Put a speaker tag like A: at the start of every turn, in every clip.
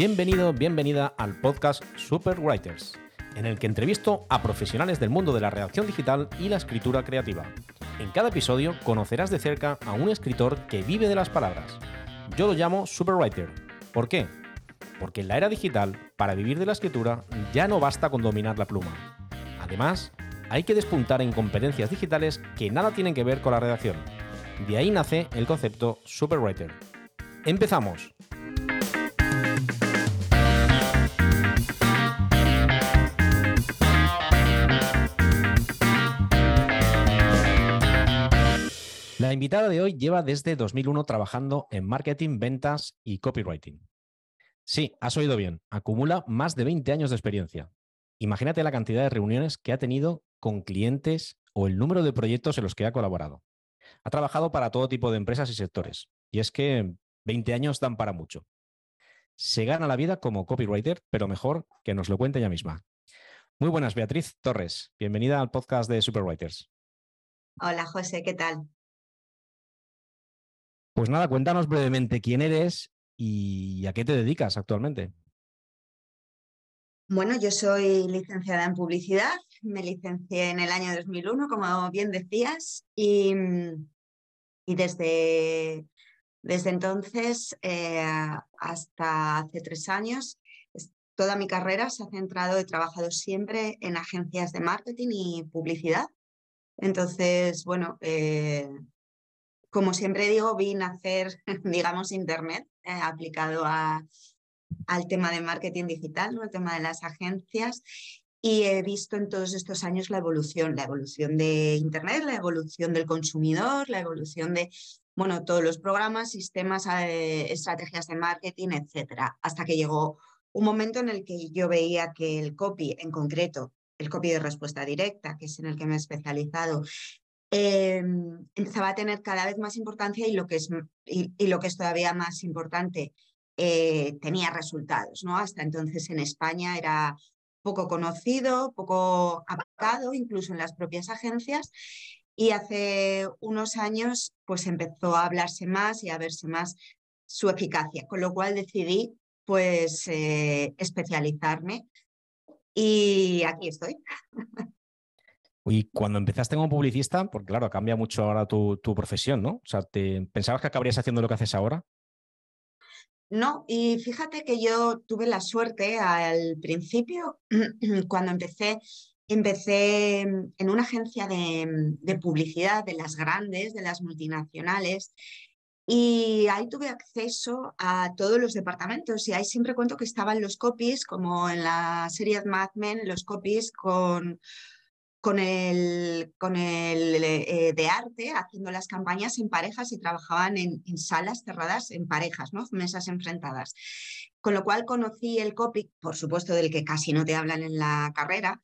A: Bienvenido, bienvenida al podcast Superwriters, en el que entrevisto a profesionales del mundo de la redacción digital y la escritura creativa. En cada episodio conocerás de cerca a un escritor que vive de las palabras. Yo lo llamo Superwriter. ¿Por qué? Porque en la era digital, para vivir de la escritura, ya no basta con dominar la pluma. Además, hay que despuntar en competencias digitales que nada tienen que ver con la redacción. De ahí nace el concepto Superwriter. ¡Empezamos! La invitada de hoy lleva desde 2001 trabajando en marketing, ventas y copywriting. Sí, has oído bien, acumula más de 20 años de experiencia. Imagínate la cantidad de reuniones que ha tenido con clientes o el número de proyectos en los que ha colaborado. Ha trabajado para todo tipo de empresas y sectores, y es que 20 años dan para mucho. Se gana la vida como copywriter, pero mejor que nos lo cuente ella misma. Muy buenas, Beatriz Torres. Bienvenida al podcast de Superwriters.
B: Hola, José, ¿qué tal?
A: Pues nada, cuéntanos brevemente quién eres y a qué te dedicas actualmente.
B: Bueno, yo soy licenciada en publicidad, me licencié en el año 2001, como bien decías, y, desde, desde entonces eh, hasta hace tres años, toda mi carrera se ha centrado, he trabajado siempre en agencias de marketing y publicidad. Entonces, bueno, eh, como siempre digo, vi nacer, digamos, Internet eh, aplicado a, al tema de marketing digital, ¿no? el tema de las agencias. Y he visto en todos estos años la evolución, la evolución de Internet, la evolución del consumidor, la evolución de bueno, todos los programas, sistemas, eh, estrategias de marketing, etcétera, hasta que llegó un momento en el que yo veía que el copy, en concreto, el copy de respuesta directa, que es en el que me he especializado, Em, empezaba a tener cada vez más importancia y lo que es, y, lo que es todavía más importante, eh, tenía resultados. ¿no? Hasta entonces en España era poco conocido, poco abarcado, incluso en las propias agencias. Y hace unos años pues empezó a hablarse más y a verse más su eficacia, con lo cual decidí pues eh, especializarme y aquí estoy.
A: Y cuando empezaste como publicista, porque claro, cambia mucho ahora tu, profesión, ¿no? O sea, ¿te, ¿pensabas que acabarías haciendo lo que haces ahora?
B: No, y fíjate que yo tuve la suerte al principio, cuando empecé, empecé en una agencia de, de publicidad de las grandes, de las multinacionales, y ahí tuve acceso a todos los departamentos y ahí siempre cuento que estaban los copies, como en la serie Mad Men, los copies con con el, con el eh, de arte haciendo las campañas en parejas y trabajaban en, salas cerradas en parejas, ¿no? mesas enfrentadas. Con lo cual conocí el copy, por supuesto del que casi no te hablan en la carrera,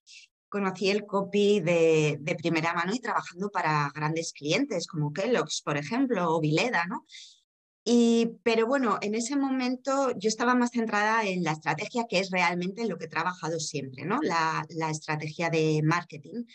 B: conocí el copy de, de primera mano y trabajando para grandes clientes como Kellogg's, por ejemplo, o Vileda, ¿no? Y, pero bueno, en ese momento yo estaba más centrada en la estrategia, que es realmente lo que he trabajado siempre, ¿no? La, la estrategia de marketing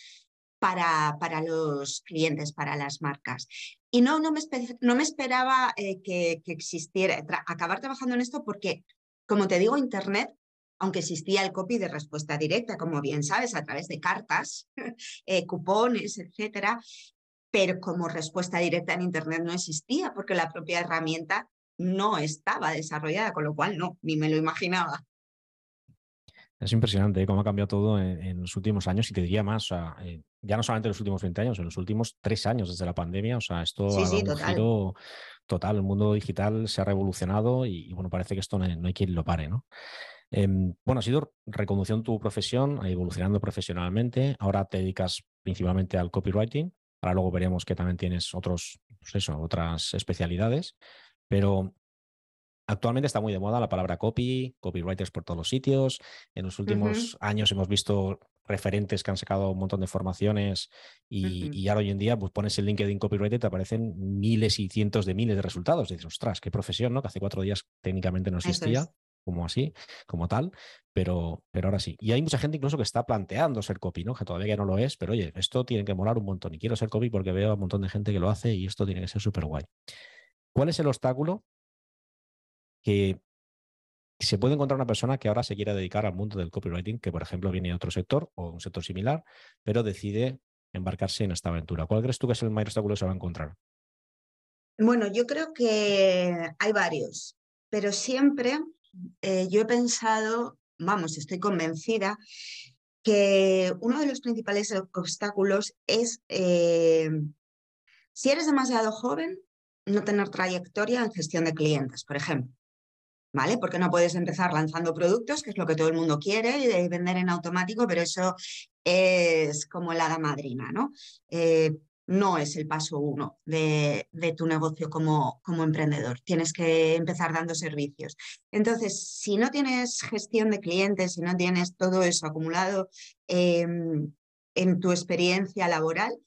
B: para, para, los clientes, para las marcas. Y no, no, me, no me esperaba eh, que, que, existiera, acabar trabajando en esto porque, como te digo, Internet, aunque existía el copy de respuesta directa, como bien sabes, a través de cartas, eh, cupones, etcétera, pero como respuesta directa en Internet no existía porque la propia herramienta no estaba desarrollada, con lo cual no, ni me lo imaginaba.
A: Es impresionante ¿eh? cómo ha cambiado todo en, los últimos años y te diría más, o sea, eh, ya no solamente en los últimos 20 años, en los últimos tres años desde la pandemia, o sea, esto ha dado un giro total, el mundo digital se ha revolucionado y, bueno, parece que esto no hay, quien lo pare, ¿no? Em, bueno, ha sido reconduciendo tu profesión, evolucionando profesionalmente, ahora te dedicas principalmente al copywriting, Ahora luego veremos que también tienes otros, pues eso, otras especialidades, pero actualmente está muy de moda la palabra copy, copywriters por todos los sitios. En los últimos años hemos visto referentes que han sacado un montón de formaciones y, ahora hoy en día pues pones el LinkedIn copywriter y te aparecen miles y cientos de miles de resultados. dices, ostras, qué profesión, ¿no? Que hace cuatro días técnicamente no existía como así, como tal, pero, pero ahora sí. Y hay mucha gente incluso que está planteando ser copy, ¿no? Que todavía no lo es, pero oye, esto tiene que molar un montón y quiero ser copy porque veo a un montón de gente que lo hace y esto tiene que ser súper guay. ¿Cuál es el obstáculo que se puede encontrar una persona que ahora se quiera dedicar al mundo del copywriting, que por ejemplo viene de otro sector o un sector similar, pero decide embarcarse en esta aventura? ¿Cuál crees tú que es el mayor obstáculo que se va a encontrar?
B: Bueno, yo creo que hay varios, pero siempre eh, yo he pensado, vamos, estoy convencida que uno de los principales obstáculos es, eh, si eres demasiado joven, no tener trayectoria en gestión de clientes, por ejemplo. ¿Vale? Porque no puedes empezar lanzando productos, que es lo que todo el mundo quiere, y vender en automático, pero eso es como la hada madrina, ¿no? Eh, no es el paso uno de, tu negocio como, emprendedor. Tienes que empezar dando servicios. Entonces, si no tienes gestión de clientes, si no tienes todo eso acumulado em, en tu experiencia laboral,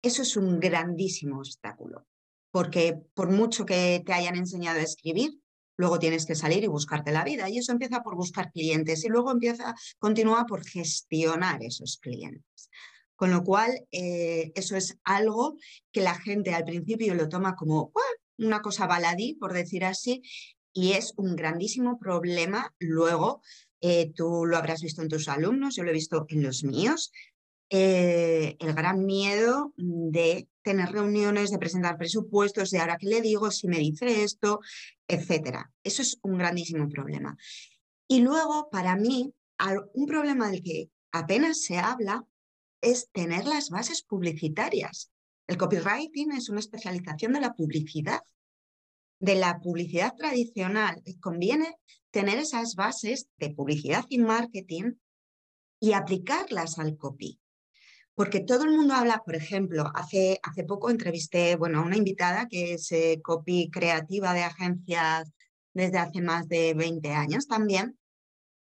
B: eso es un grandísimo obstáculo. Porque por mucho que te hayan enseñado a escribir, luego tienes que salir y buscarte la vida. Y eso empieza por buscar clientes y luego empieza, continúa por gestionar esos clientes. Con lo cual, eh, eso es algo que la gente al principio lo toma como una cosa baladí, por decir así, y es un grandísimo problema luego. Eh, tú lo habrás visto en tus alumnos, yo lo he visto en los míos, eh, el gran miedo de tener reuniones, de presentar presupuestos, de ahora qué le digo, si me dice esto, etcétera. Eso es un grandísimo problema. Y luego, para mí, un problema del que apenas se habla es tener las bases publicitarias. El copywriting es una especialización de la publicidad, de la publicidad tradicional. Conviene tener esas bases de publicidad y marketing y aplicarlas al copy. Porque todo el mundo habla, por ejemplo, hace, hace poco entrevisté bueno, a una invitada que es eh, copy creativa de agencias desde hace más de 20 años también,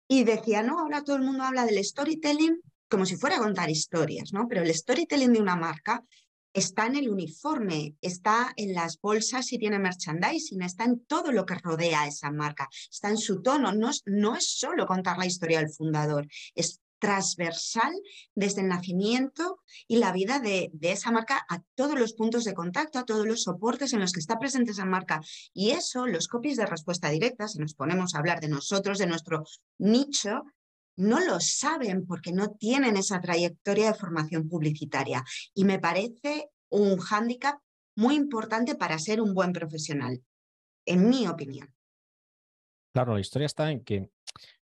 B: y decía, no, ahora todo el mundo habla del storytelling como si fuera a contar historias, ¿no? Pero el storytelling de una marca está en el uniforme, está en las bolsas si tiene merchandising, está en todo lo que rodea esa marca, está en su tono, no es, no es solo contar la historia del fundador, es transversal desde el nacimiento y la vida de, de, esa marca a todos los puntos de contacto, a todos los soportes en los que está presente esa marca. Y eso, los copies de respuesta directa, si nos ponemos a hablar de nosotros, de nuestro nicho, no lo saben porque no tienen esa trayectoria de formación publicitaria. Y me parece un hándicap muy importante para ser un buen profesional, en mi opinión.
A: Claro, la historia está en que,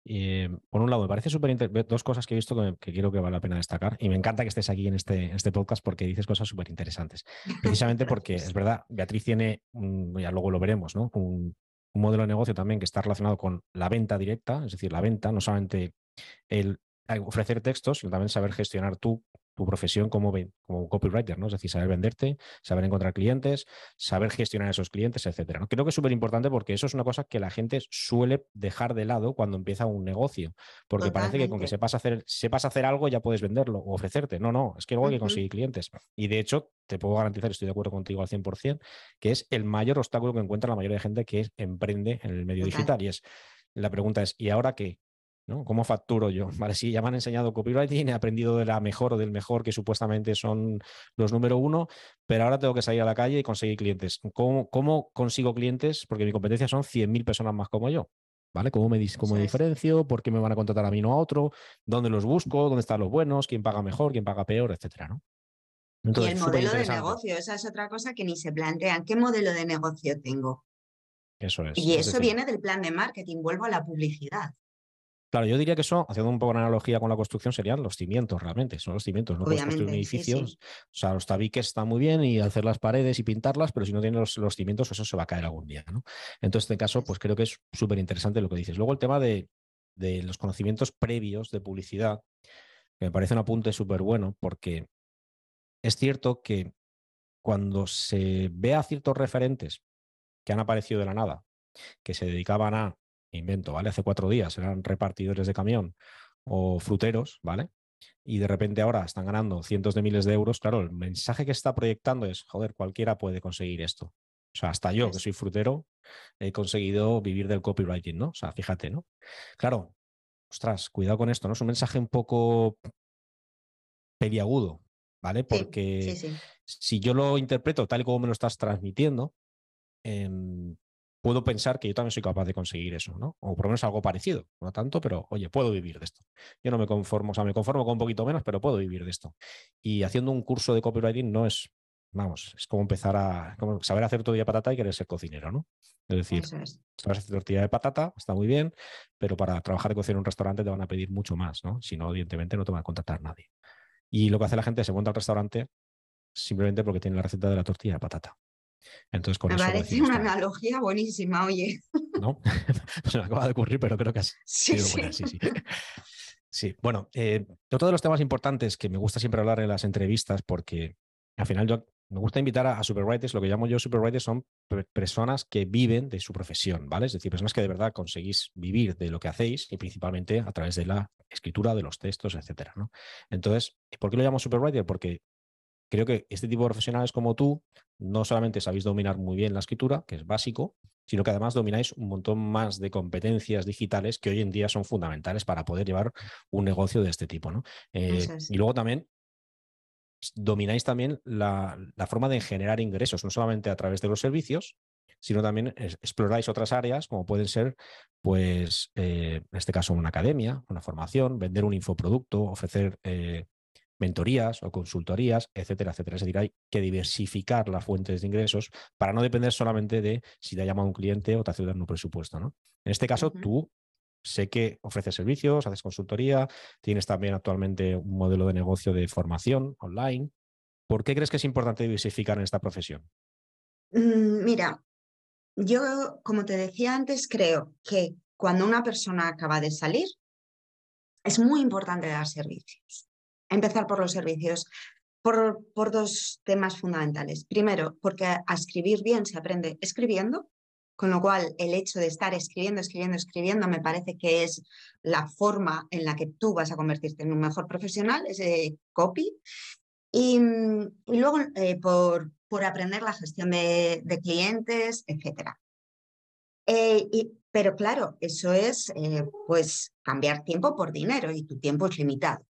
A: eh, por un lado, me parece súper interesante, dos cosas que he visto que, quiero que vale la pena destacar, y me encanta que estés aquí en este, este podcast porque dices cosas súper interesantes. Precisamente porque es verdad, Beatriz tiene, ya luego lo veremos, ¿no? Un, un modelo de negocio también que está relacionado con la venta directa, es decir, la venta, no solamente el ofrecer textos, sino también saber gestionar tú tu profesión como, como copywriter, ¿no? Es decir, saber venderte, saber encontrar clientes, saber gestionar esos clientes, etcétera. ¿no? Creo que es súper importante porque eso es una cosa que la gente suele dejar de lado cuando empieza un negocio. Porque parece que con que sepas hacer, sepas hacer algo ya puedes venderlo o ofrecerte. No, no, es que luego hay que conseguir clientes. Y de hecho, te puedo garantizar, estoy de acuerdo contigo al 100%, que es el mayor obstáculo que encuentra la mayoría de gente que emprende en el medio digital. Y es, la pregunta es, ¿y ahora qué? ¿No? ¿Cómo facturo yo? Vale, sí, ya me han enseñado copywriting, he aprendido de la mejor o del mejor, que supuestamente son los número uno, pero ahora tengo que salir a la calle y conseguir clientes. ¿Cómo, cómo consigo clientes? Porque mi competencia son 100.000 personas más como yo. ¿Vale? ¿Cómo me, cómo diferencio? ¿Por qué me van a contratar a mí no a otro? ¿Dónde los busco? ¿Dónde están los buenos? ¿Quién paga mejor? ¿Quién paga peor? Etcétera, ¿no?
B: y el modelo de negocio, esa es otra cosa que ni se plantean. ¿Qué modelo de negocio tengo?
A: Eso es.
B: Y eso viene del plan de marketing, vuelvo a la publicidad.
A: Claro, yo diría que eso, haciendo un poco una analogía con la construcción, serían los cimientos realmente, son los cimientos, no puedes construir un edificio, o sea, los tabiques están muy bien y hacer las paredes y pintarlas, pero si no tienes los, cimientos, eso se va a caer algún día, ¿no? Entonces, en este caso, pues creo que es súper interesante lo que dices. Luego el tema de, de los conocimientos previos de publicidad, que me parece un apunte súper bueno, porque es cierto que cuando se ve a ciertos referentes que han aparecido de la nada, que se dedicaban a invento, ¿vale? Hace cuatro días eran repartidores de camión o fruteros, ¿vale? Y de repente ahora están ganando cientos de miles de euros. Claro, el mensaje que está proyectando es, joder, cualquiera puede conseguir esto. O sea, hasta yo, que soy frutero, he conseguido vivir del copywriting, ¿no? O sea, fíjate, ¿no? Claro, ostras, cuidado con esto, ¿no? Es un mensaje un poco peliagudo, ¿vale? Porque si yo lo interpreto tal y como me lo estás transmitiendo, em, puedo pensar que yo también soy capaz de conseguir eso, ¿no? O por lo menos algo parecido, no tanto, pero oye, puedo vivir de esto. Yo no me conformo, o sea, me conformo con un poquito menos, pero puedo vivir de esto. Y haciendo un curso de copywriting no es, vamos, es como empezar a como saber hacer tortilla de patata y querer ser cocinero, ¿no? Es decir, sabes hacer tortilla de patata, está muy bien, pero para trabajar de cocina en un restaurante te van a pedir mucho más, ¿no? Si no, evidentemente no te va a contratar nadie. Y lo que hace la gente es se monta al restaurante simplemente porque tiene la receta de la tortilla de patata. Entonces, con
B: me parece una analogía buenísima, oye.
A: ¿No? Se me acaba de ocurrir, pero creo que ha sí, sí. sí, sí. sí. bueno, eh, otro de los temas importantes que me gusta siempre hablar en las entrevistas, porque al final yo me gusta invitar a, superwriters, lo que llamo yo superwriters son personas que viven de su profesión, ¿vale? Es decir, personas que de verdad conseguís vivir de lo que hacéis y principalmente a través de la escritura, de los textos, etcétera, ¿no? Entonces, ¿por qué lo llamo superwriter? Porque creo que este tipo de profesionales como tú no solamente sabéis dominar muy bien la escritura, que es básico, sino que además domináis un montón más de competencias digitales que hoy en día son fundamentales para poder llevar un negocio de este tipo. ¿no? Eh, y luego también domináis también la, forma de generar ingresos, no solamente a través de los servicios, sino también exploráis otras áreas como pueden ser, pues, eh, en este caso, una academia, una formación, vender un infoproducto, ofrecer eh, mentorías o consultorías, etcétera, etcétera. Es decir, hay que diversificar las fuentes de ingresos para no depender solamente de si te ha llamado un cliente o te ha un presupuesto. ¿no? En este caso, tú sé que ofreces servicios, haces consultoría, tienes también actualmente un modelo de negocio de formación online. ¿Por qué crees que es importante diversificar en esta profesión?
B: Mm, mira, yo, como te decía antes, creo que cuando una persona acaba de salir, es muy importante dar servicios empezar por los servicios. Por, por, dos temas fundamentales. Primero, porque a escribir bien se aprende escribiendo, con lo cual el hecho de estar escribiendo, escribiendo, escribiendo me parece que es la forma en la que tú vas a convertirte en un mejor profesional, ese copy. Y, luego eh, por, por aprender la gestión de, clientes, etc. Eh, y, pero claro, eso es eh, pues cambiar tiempo por dinero y tu tiempo es limitado.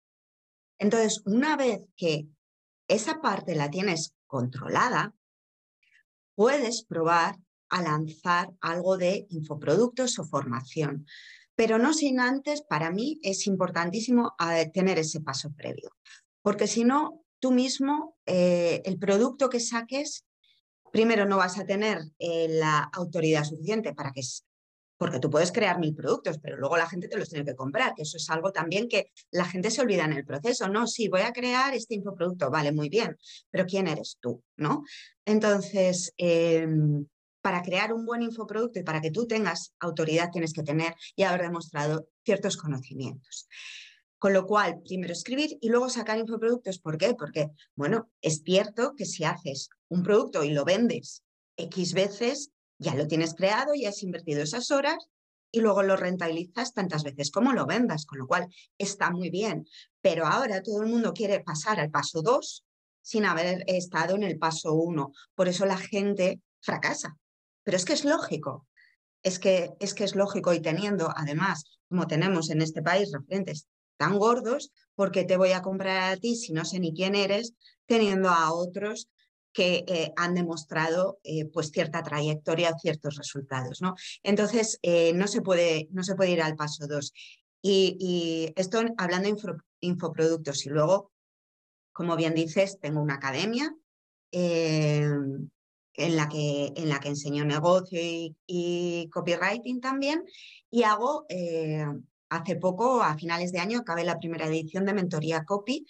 B: Entonces, una vez que esa parte la tienes controlada, puedes probar a lanzar algo de infoproductos o formación. Pero no sin antes, para mí es importantísimo eh, tener ese paso previo, porque si no, tú mismo, eh, el producto que saques, primero no vas a tener eh, la autoridad suficiente para que porque tú puedes crear mil productos, pero luego la gente te los tiene que comprar, que eso es algo también que la gente se olvida en el proceso, ¿no? Sí, voy a crear este infoproducto, vale, muy bien, pero ¿quién eres tú, no? Entonces, em, para crear un buen infoproducto y para que tú tengas autoridad tienes que tener y haber demostrado ciertos conocimientos. Con lo cual, primero escribir y luego sacar infoproductos. ¿Por qué? Porque, bueno, es cierto que si haces un producto y lo vendes X veces, ya lo tienes creado, ya has invertido esas horas y luego lo rentabilizas tantas veces como lo vendas, con lo cual está muy bien. Pero ahora todo el mundo quiere pasar al paso 2 sin haber estado en el paso 1. Por eso la gente fracasa. Pero es que es lógico. Es que, es que es lógico y teniendo, además, como tenemos en este país referentes tan gordos, porque te voy a comprar a ti si no sé ni quién eres, teniendo a otros que eh, han demostrado eh, pues cierta trayectoria, ciertos resultados. ¿no? Entonces, eh, no, se puede, no se puede ir al paso 2. Y, esto hablando de infoproductos. Y luego, como bien dices, tengo una academia en, la que, en la que enseño negocio y, copywriting también. Y hago hace poco, a finales de año, acabé la primera edición de Mentoría Copy,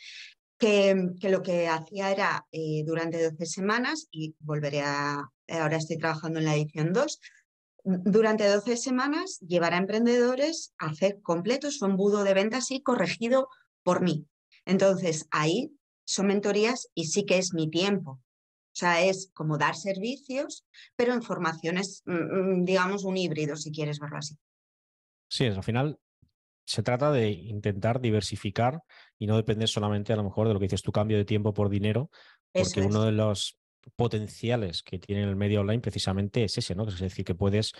B: que, lo que hacía era eh, durante 12 semanas, y volveré a, ahora estoy trabajando en la edición 2, durante 12 semanas llevar a emprendedores a hacer completo su embudo de ventas y corregido por mí. Entonces, ahí son mentorías y sí que es mi tiempo. O sea, es como dar servicios, pero en formaciones, mm, mm, digamos, un híbrido, si quieres verlo así.
A: Sí, al final se trata de intentar diversificar y no depender solamente a lo mejor de lo que dices tu cambio de tiempo por dinero, porque uno de los potenciales que tiene el medio online precisamente es ese, ¿no? Es decir, que puedes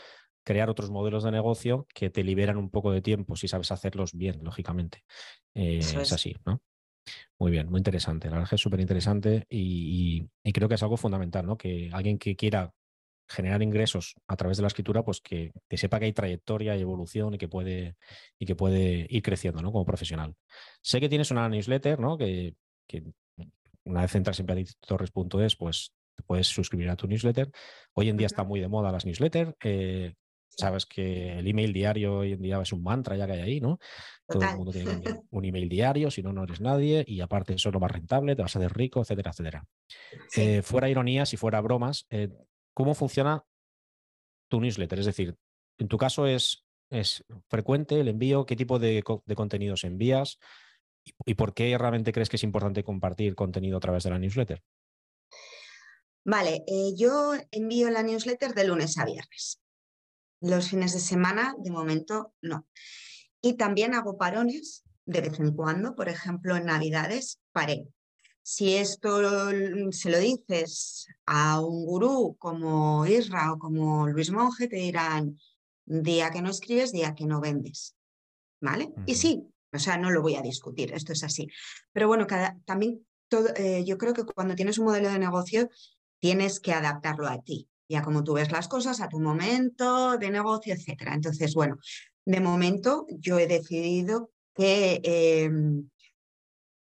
A: crear otros modelos de negocio que te liberan un poco de tiempo si sabes hacerlos bien, lógicamente. Eh, es. así, ¿no? Muy bien, muy interesante. La verdad es súper interesante y, y, creo que es algo fundamental, ¿no? Que alguien que quiera generar ingresos a través de la escritura, pues que, sepa que hay trayectoria y evolución y que puede, y que puede ir creciendo ¿no? como profesional. Sé que tienes una newsletter, ¿no? Que, una vez entras en beatritorres.es, pues te puedes suscribir a tu newsletter. Hoy en día está muy de moda las newsletters. Eh, sabes que el email diario hoy en día es un mantra ya que hay ahí, ¿no? Todo el mundo tiene un email diario, si no, no eres nadie y aparte eso es lo más rentable, te vas a hacer rico, etcétera, etcétera. Eh, fuera ironías y fuera bromas, eh, ¿cómo funciona tu newsletter? Es decir, en tu caso es, es frecuente el envío, qué tipo de, contenidos envías y, por qué realmente crees que es importante compartir contenido a través de la newsletter.
B: Vale, eh, yo envío la newsletter de lunes a viernes. Los fines de semana, de momento, no. Y también hago parones de vez en cuando, por ejemplo, en Navidades, paré. Si esto se lo dices a un gurú como Isra o como Luis Monge, te dirán, día que no escribes, día que no vendes. ¿Vale? Y sí, o sea, no lo voy a discutir, esto es así. Pero bueno, también todo, eh, yo creo que cuando tienes un modelo de negocio, tienes que adaptarlo a ti ya como tú ves las cosas, a tu momento de negocio, etc. Entonces, bueno, de momento yo he decidido que em,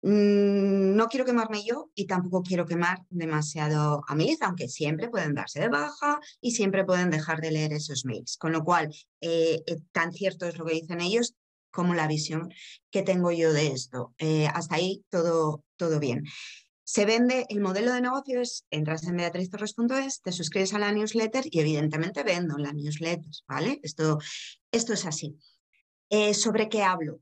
B: no quiero quemarme yo y tampoco quiero quemar demasiado a mis, aunque siempre pueden darse de baja y siempre pueden dejar de leer esos mails. Con lo cual, eh, eh, tan cierto es lo que dicen ellos como la visión que tengo yo de esto. Eh, hasta ahí todo, todo bien. Se vende, el modelo de negocio es, entras en beatriztorres.es, te suscribes a la newsletter y evidentemente vendo la newsletter, ¿vale? Esto, esto es así. ¿Sobre qué hablo?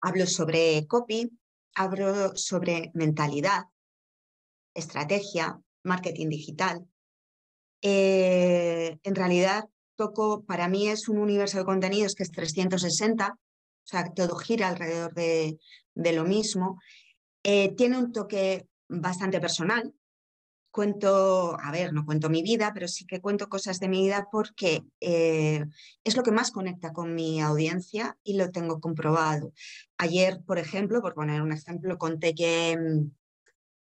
B: Hablo sobre copy, hablo sobre mentalidad, estrategia, marketing digital. Eh, en realidad, toco, para mí es un universo de contenidos que es 360, o sea, todo gira alrededor de, de lo mismo. Eh, tiene un toque bastante personal. Cuento, a ver, no cuento mi vida, pero sí que cuento cosas de mi vida porque eh, es lo que más conecta con mi audiencia y lo tengo comprobado. Ayer, por ejemplo, por poner un ejemplo, conté que, mm,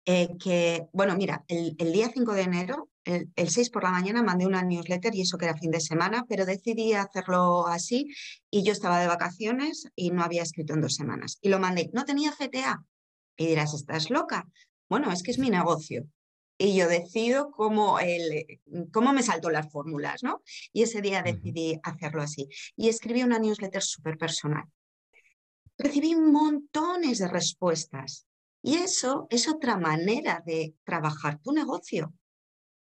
B: eh, que bueno, mira, el, día 5 de enero, el, el 6 por la mañana, mandé una newsletter y eso que era fin de semana, pero decidí hacerlo así y yo estaba de vacaciones y no había escrito en dos semanas. Y lo mandé, no tenía CTA, y dirás, ¿estás loca? Bueno, es que es mi negocio. Y yo decido cómo, el, cómo me salto las fórmulas, ¿no? Y ese día decidí hacerlo así. Y escribí una newsletter súper personal. Recibí montones de respuestas. Y eso es otra manera de trabajar tu negocio.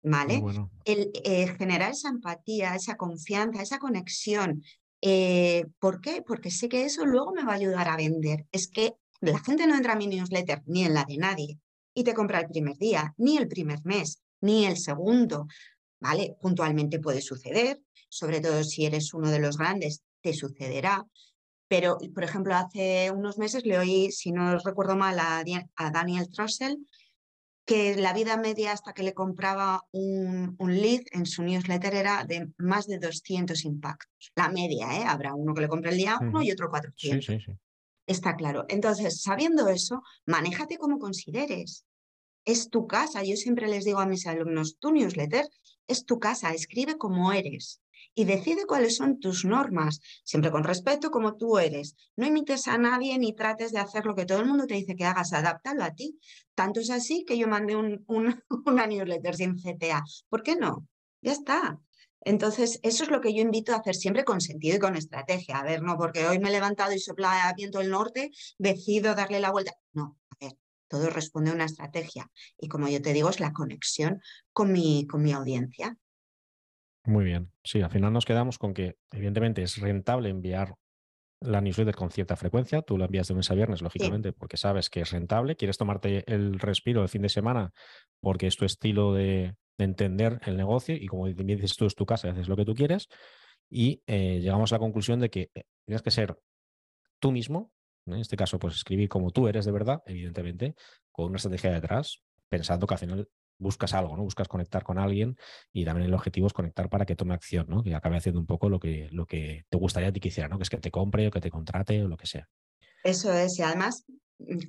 B: ¿Vale? El eh, generar esa empatía, esa confianza, esa conexión. Eh, ¿Por qué? Porque sé que eso luego me va a ayudar a vender. Es que la gente no entra a mi newsletter ni en la de nadie y te compra el primer día, ni el primer mes, ni el segundo. ¿Vale? Puntualmente puede suceder, sobre todo si eres uno de los grandes, te sucederá. Pero, por ejemplo, hace unos meses le oí, si no recuerdo mal, a, Daniel Trussell, que la vida media hasta que le compraba un, lead en su newsletter era de más de 200 impactos. La media, ¿eh? Habrá uno que le compre el día uno y otro 400. Sí, sí, sí. Está claro. Entonces, sabiendo eso, manéjate como consideres. Es tu casa. Yo siempre les digo a mis alumnos, tu newsletter es tu casa, escribe como eres y decide cuáles son tus normas, siempre con respeto como tú eres. No imites a nadie ni trates de hacer lo que todo el mundo te dice que hagas, adáptalo a ti. Tanto es así que yo mandé un, una newsletter sin CTA. ¿Por qué no? Ya está. Entonces, eso es lo que yo invito a hacer siempre con sentido y con estrategia. A ver, no, porque hoy me he levantado y sopla viento del norte, decido darle la vuelta. No, a ver, todo responde a una estrategia. Y como yo te digo, es la conexión con mi, con mi audiencia.
A: Muy bien. Sí, al final nos quedamos con que, evidentemente, es rentable enviar la newsletter con cierta frecuencia. Tú la envías de lunes a viernes, lógicamente, porque sabes que es rentable. Quieres tomarte el respiro el fin de semana porque es tu estilo de, de entender el negocio y como dices tú es tu casa haces lo que tú quieres y eh, llegamos a la conclusión de que eh, tienes que ser tú mismo, en este caso pues escribir como tú eres de verdad, evidentemente, con una estrategia detrás, pensando que al final buscas algo, ¿no? Buscas conectar con alguien y también el objetivo es conectar para que tome acción, ¿no? Que acabe haciendo un poco lo que, lo que te gustaría a ti que hiciera, ¿no? Que es que te compre o que te contrate o lo que sea.
B: Eso es, y además,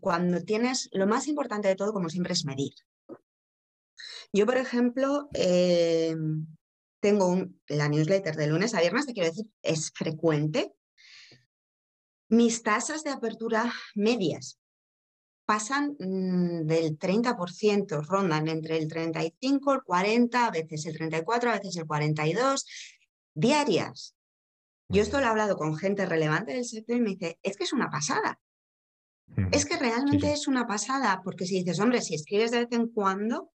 B: cuando tienes, lo más importante de todo, como siempre, es medir. Yo, por ejemplo, eh, tengo la newsletter de lunes a viernes, te quiero decir, es frecuente. Mis tasas de apertura medias pasan mm, del 30%, rondan entre el 35, el 40, a veces el 34, a veces el 42, diarias. Yo esto lo he hablado con gente relevante del sector y me dice, es que es una pasada. Es que realmente es una pasada, porque si dices, hombre, si escribes de vez en cuando,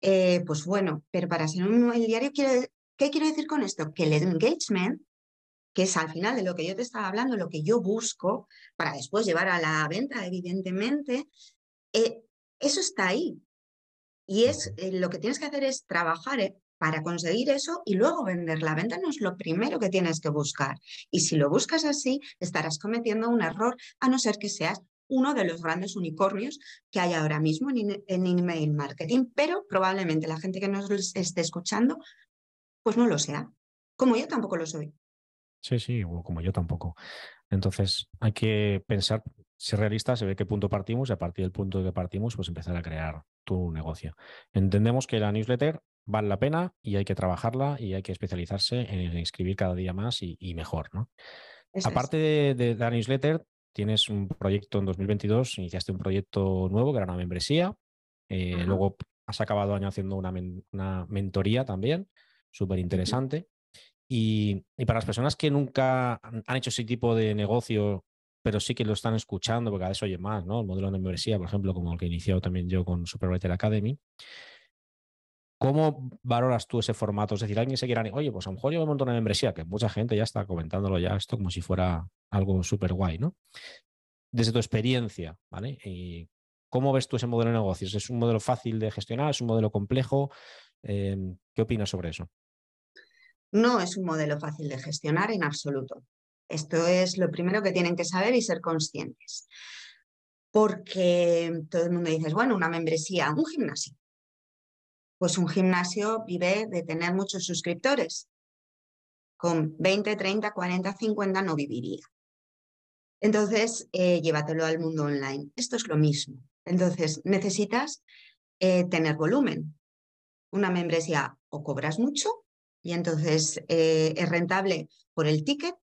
B: eh, pues bueno, pero para ser un el diario, ¿qué quiero decir con esto? Que el engagement, que es al final de lo que yo te estaba hablando, lo que yo busco para después llevar a la venta, evidentemente, eh, eso está ahí. Y es eh, lo que tienes que hacer es trabajar para conseguir eso y luego vender. La venta no es lo primero que tienes que buscar. Y si lo buscas así, estarás cometiendo un error, a no ser que seas uno de los grandes unicornios que hay ahora mismo en, email marketing, pero probablemente la gente que nos esté escuchando, pues no lo sea, como yo tampoco lo soy.
A: Sí, sí, como yo tampoco. Entonces hay que pensar, ser realistas, se ve qué punto partimos y a partir del punto que partimos, pues empezar a crear tu negocio. Entendemos que la newsletter vale la pena y hay que trabajarla y hay que especializarse en escribir cada día más y, mejor, ¿no? Aparte de, la newsletter, tienes un proyecto en 2022, iniciaste un proyecto nuevo que era una membresía, eh, luego has acabado año haciendo una, mentoría también, súper interesante. Y, para las personas que nunca han hecho ese tipo de negocio, pero sí que lo están escuchando, porque a veces oye más, ¿no? El modelo de membresía, por ejemplo, como el que he iniciado también yo con Superwriter Academy. ¿Cómo valoras tú ese formato? Es decir, alguien se quiera, oye, pues a lo mejor yo me monto una membresía, que mucha gente ya está comentándolo ya esto como si fuera algo súper guay, ¿no? Desde tu experiencia, ¿vale? Y ¿Cómo ves tú ese modelo de negocios? ¿Es un modelo fácil de gestionar? ¿Es un modelo complejo? Em, ¿Qué opinas sobre eso?
B: No es un modelo fácil de gestionar en absoluto. Esto es lo primero que tienen que saber y ser conscientes. Porque todo el mundo dice, bueno, una membresía, un gimnasio. Pues un gimnasio vive de tener muchos suscriptores. Con 20, 30, 40, 50 no viviría. Entonces, eh, llévatelo al mundo online. Esto es lo mismo. Entonces, necesitas eh, tener volumen. Una membresía o cobras mucho y entonces eh, es rentable por el ticket,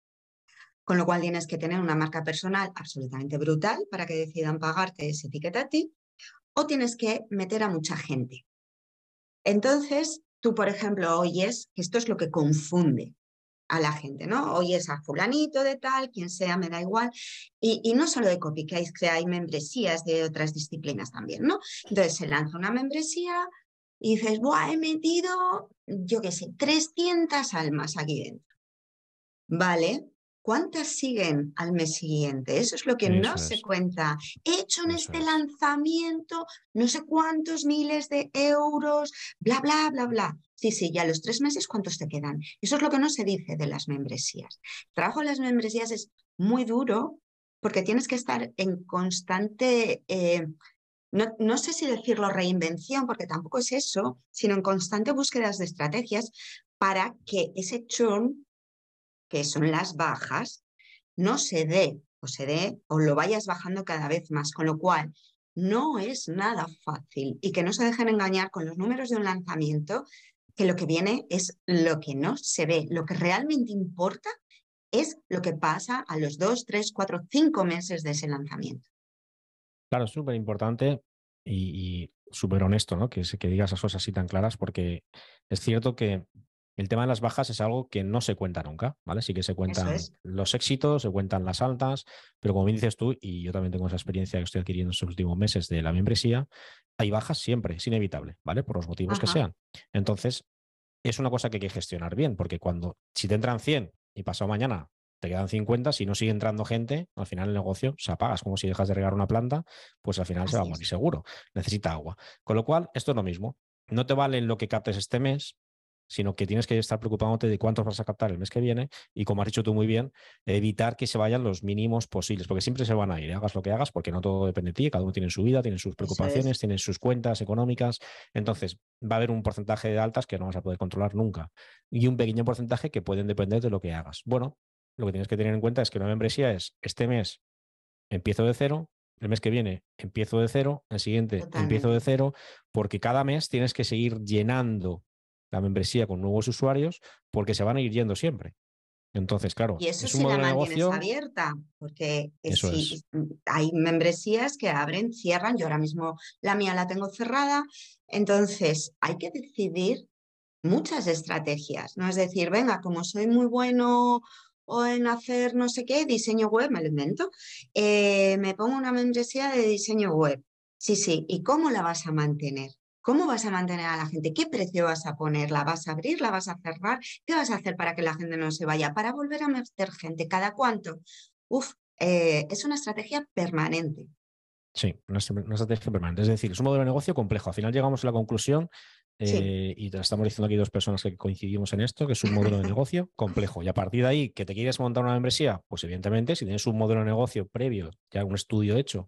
B: con lo cual tienes que tener una marca personal absolutamente brutal para que decidan pagarte ese ticket a ti, o tienes que meter a mucha gente. Entonces, tú, por ejemplo, oyes que esto es lo que confunde a la gente, ¿no? Oyes a fulanito de tal, quien sea, me da igual. Y, no solo de copy, que hay membresías de otras disciplinas también, ¿no? Entonces se lanza una membresía y dices, Buah, he metido, yo qué sé, 300 almas aquí dentro. Vale, ¿Cuántas siguen al mes siguiente? Eso es lo que no se cuenta. He hecho en este lanzamiento no sé cuántos miles de euros, bla, bla, bla, bla. Sí, sí, ya los tres meses, ¿cuántos te quedan? Eso es lo que no se dice de las membresías. El trabajo de las membresías es muy duro porque tienes que estar en constante, eh, no, no sé si decirlo reinvención, porque tampoco es eso, sino en constante búsquedas de estrategias para que ese churn que son las bajas, no se dé o se dé o lo vayas bajando cada vez más, con lo cual no es nada fácil y que no se dejen engañar con los números de un lanzamiento, que lo que viene es lo que no se ve, lo que realmente importa es lo que pasa a los dos, tres, cuatro, cinco meses de ese lanzamiento.
A: Claro, súper importante y, súper honesto, ¿no? Que, que digas esas cosas así tan claras, porque es cierto que el tema de las bajas es algo que no se cuenta nunca, ¿vale? Sí que se cuentan los éxitos, se cuentan las altas, pero como bien dices tú, y yo también tengo esa experiencia que estoy adquiriendo en estos últimos meses de la membresía, hay bajas siempre, es inevitable, ¿vale? Por los motivos que sean. Entonces, es una cosa que hay que gestionar bien, porque cuando, si te entran 100 y pasado mañana te quedan 50, si no sigue entrando gente, al final el negocio se apaga. Es como si dejas de regar una planta, pues al final se va a morir seguro. Necesita agua. Con lo cual, esto es lo mismo. No te vale lo que captes este mes, sino que tienes que estar preocupándote de cuántos vas a captar el mes que viene y, como has dicho tú muy bien, evitar que se vayan los mínimos posibles, porque siempre se van a ir, ¿eh? hagas lo que hagas, porque no todo depende de ti, cada uno tiene su vida, tiene sus preocupaciones, tiene sus cuentas económicas, entonces va a haber un porcentaje de altas que no vas a poder controlar nunca y un pequeño porcentaje que pueden depender de lo que hagas. Bueno, lo que tienes que tener en cuenta es que una membresía es este mes empiezo de cero, el mes que viene empiezo de cero, el siguiente empiezo de cero, porque cada mes tienes que seguir llenando la membresía con nuevos usuarios porque se van a ir yendo siempre. Entonces, claro,
B: y eso es un si la mantienes abierta, porque hay membresías que abren, cierran. Yo ahora mismo la mía la tengo cerrada. Entonces, hay que decidir muchas estrategias. No es decir, venga, como soy muy bueno o en hacer no sé qué, diseño web, me lo invento, eh, me pongo una membresía de diseño web. Sí, sí, ¿y cómo la vas a mantener? ¿Cómo vas a mantener a la gente? ¿Qué precio vas a poner? ¿La vas a abrir? ¿La vas a cerrar? ¿Qué vas a hacer para que la gente no se vaya? Para volver a meter gente. ¿Cada cuánto? Uf, eh, es una estrategia permanente.
A: Sí, una, estrategia permanente. Es decir, es un modelo de negocio complejo. Al final llegamos a la conclusión eh, y te estamos diciendo aquí dos personas que coincidimos en esto, que es un modelo de negocio complejo. Y a partir de ahí, que te quieres montar una membresía, pues evidentemente, si tienes un modelo de negocio previo, ya un estudio hecho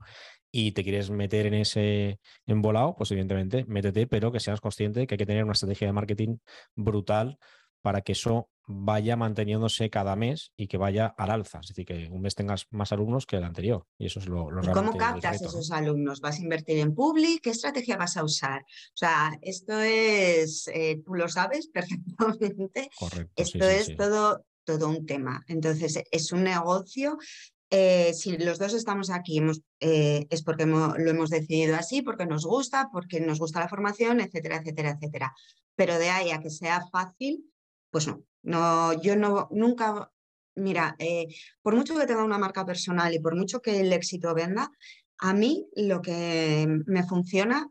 A: y te quieres meter en ese embolado, pues evidentemente métete, pero que seas consciente que hay que tener una estrategia de marketing brutal para que eso vaya manteniéndose cada mes y que vaya al alza. Es decir, que un mes tengas más alumnos que el anterior. Y eso es lo, lo
B: ¿Y ¿Cómo captas esos alumnos? ¿Vas a invertir en public? ¿Qué estrategia vas a usar? O sea, esto es, eh, tú lo sabes perfectamente. Correcto, esto es Todo, todo un tema. Entonces, es un negocio eh, si los dos estamos aquí eh, es porque lo hemos decidido así, porque nos gusta, porque nos gusta la formación, etcétera, etcétera, etcétera. Pero de ahí a que sea fácil, pues no. no yo no, nunca, mira, eh, por mucho que tenga una marca personal y por mucho que el éxito venda, a mí lo que me funciona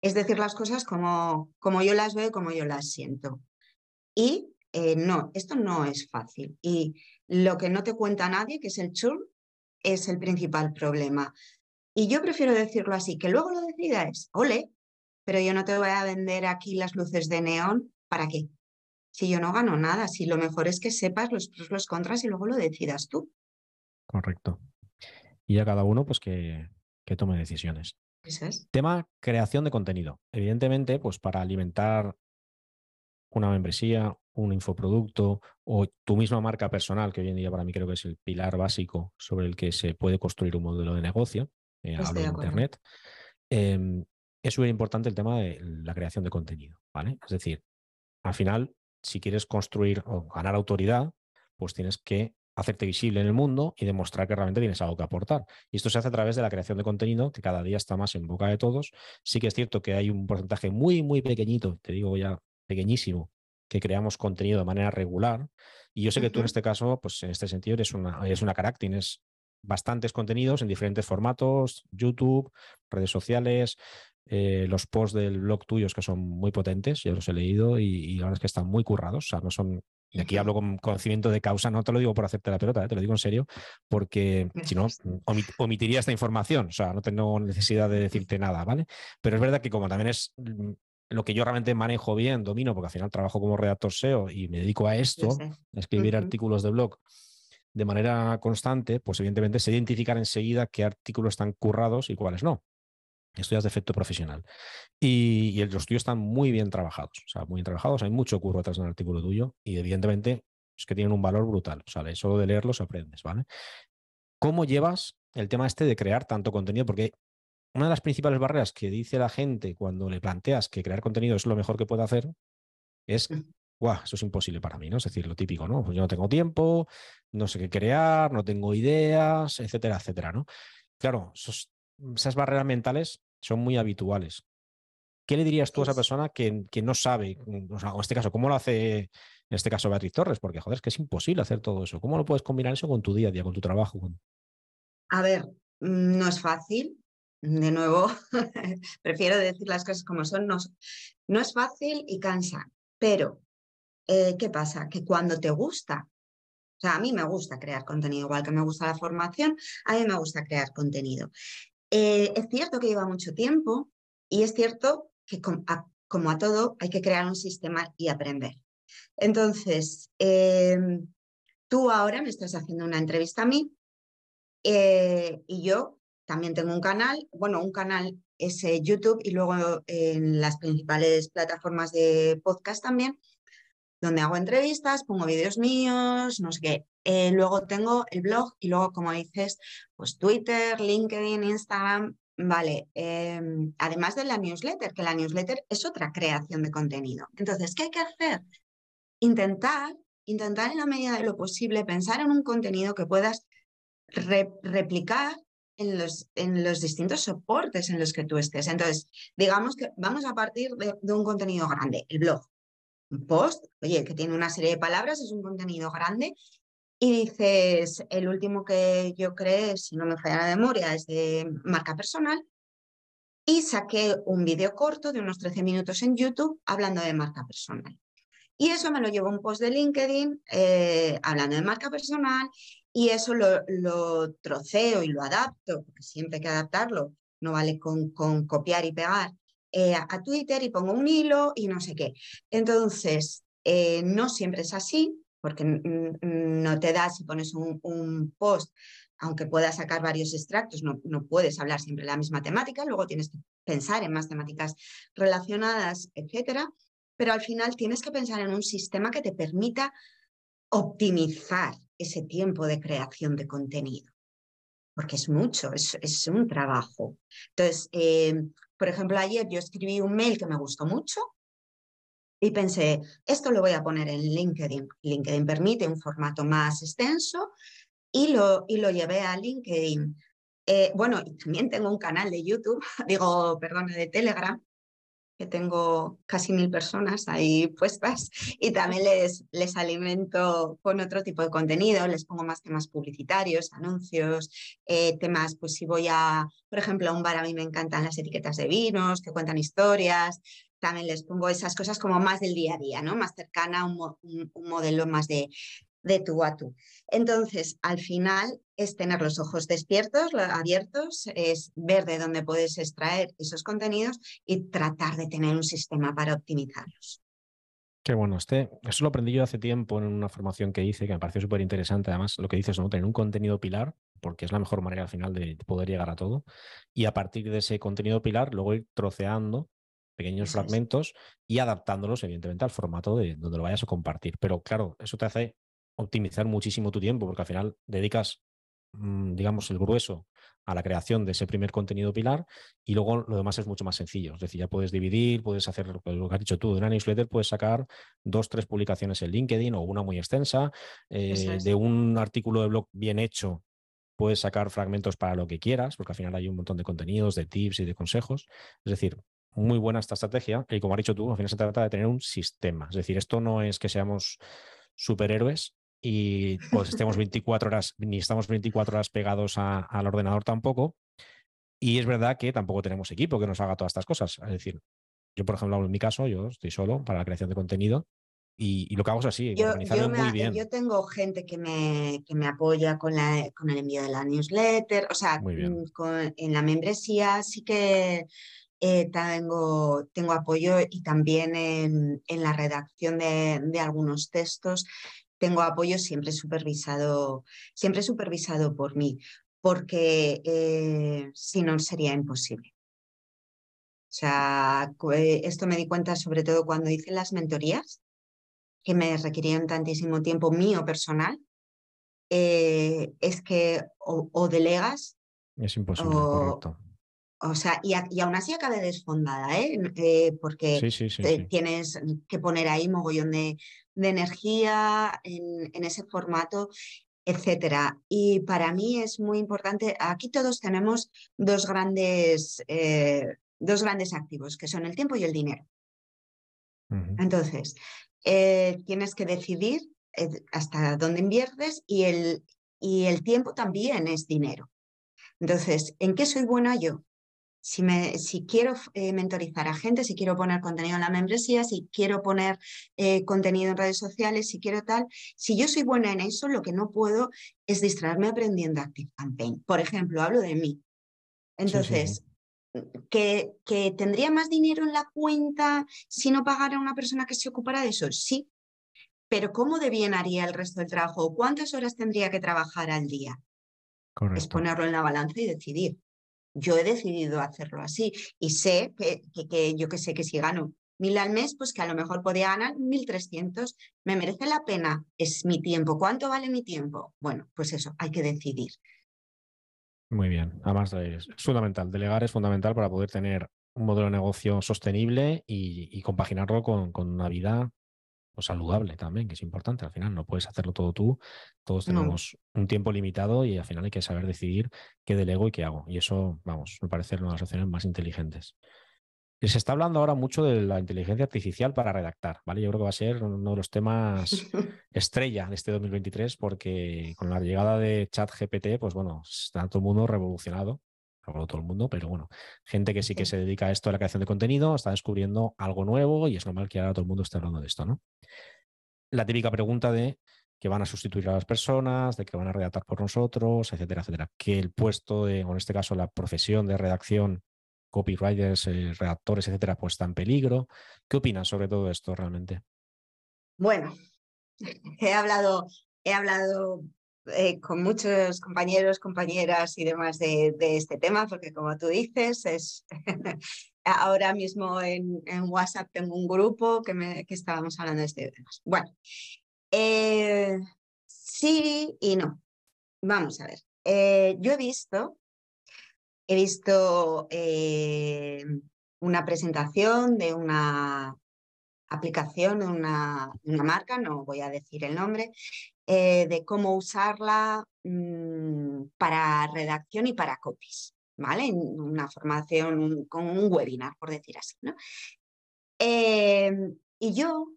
B: es decir las cosas como, como yo las veo y como yo las siento. Y no, esto no es fácil. Y lo que no te cuenta nadie, que es el churn, es el principal problema. Y yo prefiero decirlo así, que luego lo decidas, ole, pero yo no te voy a vender aquí las luces de neón, ¿para qué? Si yo no gano nada, si lo mejor es que sepas los pros, los contras y luego lo decidas tú.
A: Correcto. Y a cada uno, pues que, que tome decisiones.
B: Eso es.
A: Tema creación de contenido. Evidentemente, pues para alimentar una membresía, un infoproducto o tu misma marca personal, que hoy en día para mí creo que es el pilar básico sobre el que se puede construir un modelo de negocio, eh, hablo de Internet, em, es súper importante el tema de la creación de contenido, ¿vale? Es decir, al final, si quieres construir o ganar autoridad, pues tienes que hacerte visible en el mundo y demostrar que realmente tienes algo que aportar. Y esto se hace a través de la creación de contenido, que cada día está más en boca de todos. Sí que es cierto que hay un porcentaje muy, muy pequeñito, te digo ya pequeñísimo, que creamos contenido de manera regular. Y yo sé que tú en este caso, pues en este sentido, eres una, eres una crack, tienes bastantes contenidos en diferentes formatos, YouTube, redes sociales, eh, los posts del blog tuyos que son muy potentes, yo los he leído y, la verdad es que están muy currados, o sea, no son... Y aquí hablo con conocimiento de causa, no te lo digo por hacerte la pelota, eh, te lo digo en serio, porque si no, omitiría esta información, o sea, no tengo necesidad de decirte nada, ¿vale? Pero es verdad que como también es mm, lo que yo realmente manejo bien, domino, porque al final trabajo como redactor SEO y me dedico a esto, a escribir artículos de blog de manera constante, pues evidentemente se identificar enseguida qué artículos están currados y cuáles no. Esto ya es de efecto profesional. Y, los tuyos están muy bien trabajados, o sea, muy bien trabajados. Hay mucho curro detrás de un artículo tuyo y evidentemente es que tienen un valor brutal. O sea, solo de leerlos aprendes, ¿vale? ¿Cómo llevas el tema este de crear tanto contenido? Porque una de las principales barreras que dice la gente cuando le planteas que crear contenido es lo mejor que puede hacer es, guau, eso es imposible para mí, ¿no? Es decir, lo típico, ¿no? Pues yo no tengo tiempo, no sé qué crear, no tengo ideas, etcétera, etcétera, ¿no? Claro, esas barreras mentales son muy habituales. ¿Qué le dirías tú a esa persona que, que no sabe, o sea, en este caso, cómo lo hace, en este caso, Beatriz Torres? Porque, joder, es que es imposible hacer todo eso. ¿Cómo lo puedes combinar eso con tu día a día, con tu trabajo?
B: A ver, mm, no es fácil, de nuevo, prefiero decir las cosas como son, no, es fácil y cansa, pero eh, ¿qué pasa? Que cuando te gusta, o sea, a mí me gusta crear contenido, igual que me gusta la formación, a mí me gusta crear contenido. Eh, es cierto que lleva mucho tiempo y es cierto que como a todo hay que crear un sistema y aprender. Entonces, em, tú ahora me estás haciendo una entrevista a mí eh, y yo también tengo un canal, bueno, un canal es eh, YouTube y luego en las principales plataformas de podcast también, donde hago entrevistas, pongo vídeos míos, no sé qué. Eh, luego tengo el blog y luego, como dices, pues Twitter, LinkedIn, Instagram, vale. Em, además de la newsletter, que la newsletter es otra creación de contenido. Entonces, ¿qué hay que hacer? Intentar, intentar en la medida de lo posible pensar en un contenido que puedas replicar en los, en los distintos soportes en los que tú estés. Entonces, digamos que vamos a partir de, un contenido grande, el blog. Un post, oye, que tiene una serie de palabras, es un contenido grande. Y dices, el último que yo creé, si no me falla la memoria, es de marca personal. Y saqué un vídeo corto de unos 13 minutos en YouTube hablando de marca personal. Y eso me lo llevo un post de LinkedIn eh, hablando de marca personal y eso lo, troceo y lo adapto, porque siempre hay que adaptarlo, no vale con, copiar y pegar, eh, a, Twitter y pongo un hilo y no sé qué. Entonces, eh, no siempre es así, porque no te da si pones un, post, aunque puedas sacar varios extractos, no, no puedes hablar siempre de la misma temática, luego tienes que pensar en más temáticas relacionadas, etcétera, pero al final tienes que pensar en un sistema que te permita optimizar ese tiempo de creación de contenido, porque es mucho, es, es un trabajo. Entonces, eh, por ejemplo, ayer yo escribí un mail que me gustó mucho y pensé, esto lo voy a poner en LinkedIn. LinkedIn permite un formato más extenso y lo, y lo llevé a LinkedIn. Eh, bueno, también tengo un canal de YouTube, digo, perdón, de Telegram, que tengo casi mil personas ahí puestas y también les, les alimento con otro tipo de contenido, les pongo más temas publicitarios, anuncios, eh, temas, pues si voy a, por ejemplo, a un bar, a mí me encantan las etiquetas de vinos que cuentan historias, también les pongo esas cosas como más del día a día, ¿no? Más cercana a un, un modelo más de, de tú a tú. Entonces, al final es tener los ojos despiertos, abiertos, es ver de dónde puedes extraer esos contenidos y tratar de tener un sistema para optimizarlos.
A: Qué bueno, este, eso lo aprendí yo hace tiempo en una formación que hice, que me pareció súper interesante. Además, lo que dices, ¿no? Tener un contenido pilar, porque es la mejor manera al final de poder llegar a todo. Y a partir de ese contenido pilar, luego ir troceando pequeños fragmentos y adaptándolos, evidentemente, al formato de donde lo vayas a compartir. Pero claro, eso te hace optimizar muchísimo tu tiempo, porque al final dedicas, mm, digamos, el grueso a la creación de ese primer contenido pilar y luego lo demás es mucho más sencillo. Es decir, ya puedes dividir, puedes hacer lo que has dicho tú, de una newsletter puedes sacar dos, tres publicaciones en LinkedIn o una muy extensa. Eh, de un artículo de blog bien hecho puedes sacar fragmentos para lo que quieras, porque al final hay un montón de contenidos, de tips y de consejos. Es decir, muy buena esta estrategia y como has dicho tú, al final se trata de tener un sistema. Es decir, esto no es que seamos superhéroes, y pues estemos 24 horas, ni estamos 24 horas pegados al ordenador tampoco. Y es verdad que tampoco tenemos equipo que nos haga todas estas cosas. Es decir, yo, por ejemplo, en mi caso, yo estoy solo para la creación de contenido y, lo que hago es así,
B: yo, muy bien. Yo tengo gente que me, que me apoya con, la, con el envío de la newsletter, o sea, mm, en la membresía sí que eh, tengo, tengo apoyo y también en, en la redacción de, de, algunos textos tengo apoyo siempre supervisado, siempre supervisado por mí, porque eh, si no sería imposible. O sea, eh, esto me di cuenta sobre todo cuando hice las mentorías, que me requerían tantísimo tiempo mío personal, eh, es que o, delegas.
A: Es imposible, correcto.
B: O sea, y, aún así acabé desfondada, ¿eh? eh porque tienes que poner ahí mogollón de, energía en, ese formato, etcétera. Y para mí es muy importante, aquí todos tenemos dos grandes, eh, dos grandes activos, que son el tiempo y el dinero. Entonces, eh, tienes que decidir hasta dónde inviertes y el, y el tiempo también es dinero. Entonces, ¿en qué soy buena yo? Si, me, si quiero eh, mentorizar a gente, si quiero poner contenido en la membresía, si quiero poner eh, contenido en redes sociales, si quiero tal, si yo soy buena en eso, lo que no puedo es distraerme aprendiendo Active Campaign. Por ejemplo, hablo de mí. Entonces, ¿Que, ¿que tendría más dinero en la cuenta si no pagara a una persona que se ocupara de eso? Sí, pero ¿cómo de bien haría el resto del trabajo? ¿Cuántas horas tendría que trabajar al día? Es ponerlo en la balanza y decidir yo he decidido hacerlo así y sé que, yo que sé que si gano mil al mes, pues que a lo mejor podía ganar 1.300. ¿Me merece la pena? Es mi tiempo. ¿Cuánto vale mi tiempo? Bueno, pues eso, hay que decidir.
A: Muy bien. Además, es fundamental. Delegar es fundamental para poder tener un modelo de negocio sostenible y, compaginarlo con, una vida pues, saludable también, que es importante. Al final no puedes hacerlo todo tú. Todos tenemos un tiempo limitado y al final hay que saber decidir qué delego y qué hago. Y eso, vamos, me parece una de las opciones más inteligentes. Se está hablando ahora mucho de la inteligencia artificial para redactar, ¿vale? Yo creo que va a ser uno de los temas estrella de este 2023 porque con la llegada de ChatGPT, pues bueno, está todo el mundo revolucionado, no todo el mundo, pero bueno, gente que sí que se dedica a esto, a la creación de contenido, está descubriendo algo nuevo y es normal que ahora todo el mundo esté hablando de esto, ¿no? La típica pregunta de que van a sustituir a las personas, de que van a redactar por nosotros, etcétera, etcétera. Que el puesto de, o en este caso la profesión de redacción copywriters, eh, redactores, etcétera, pues está en peligro. ¿Qué opinas sobre todo esto realmente?
B: Bueno, he hablado, he hablado eh, con muchos compañeros, compañeras y demás de, este tema, porque como tú dices, es ahora mismo en, WhatsApp tengo un grupo que, me, que estábamos hablando de este tema. Bueno, eh, sí y no. Vamos a ver. yo he visto he visto eh, una presentación de una aplicación, de una, marca, no voy a decir el nombre, eh, de cómo usarla mm, para redacción y para copies, ¿vale? Una formación con un webinar, por decir así, ¿no? Em, y yo,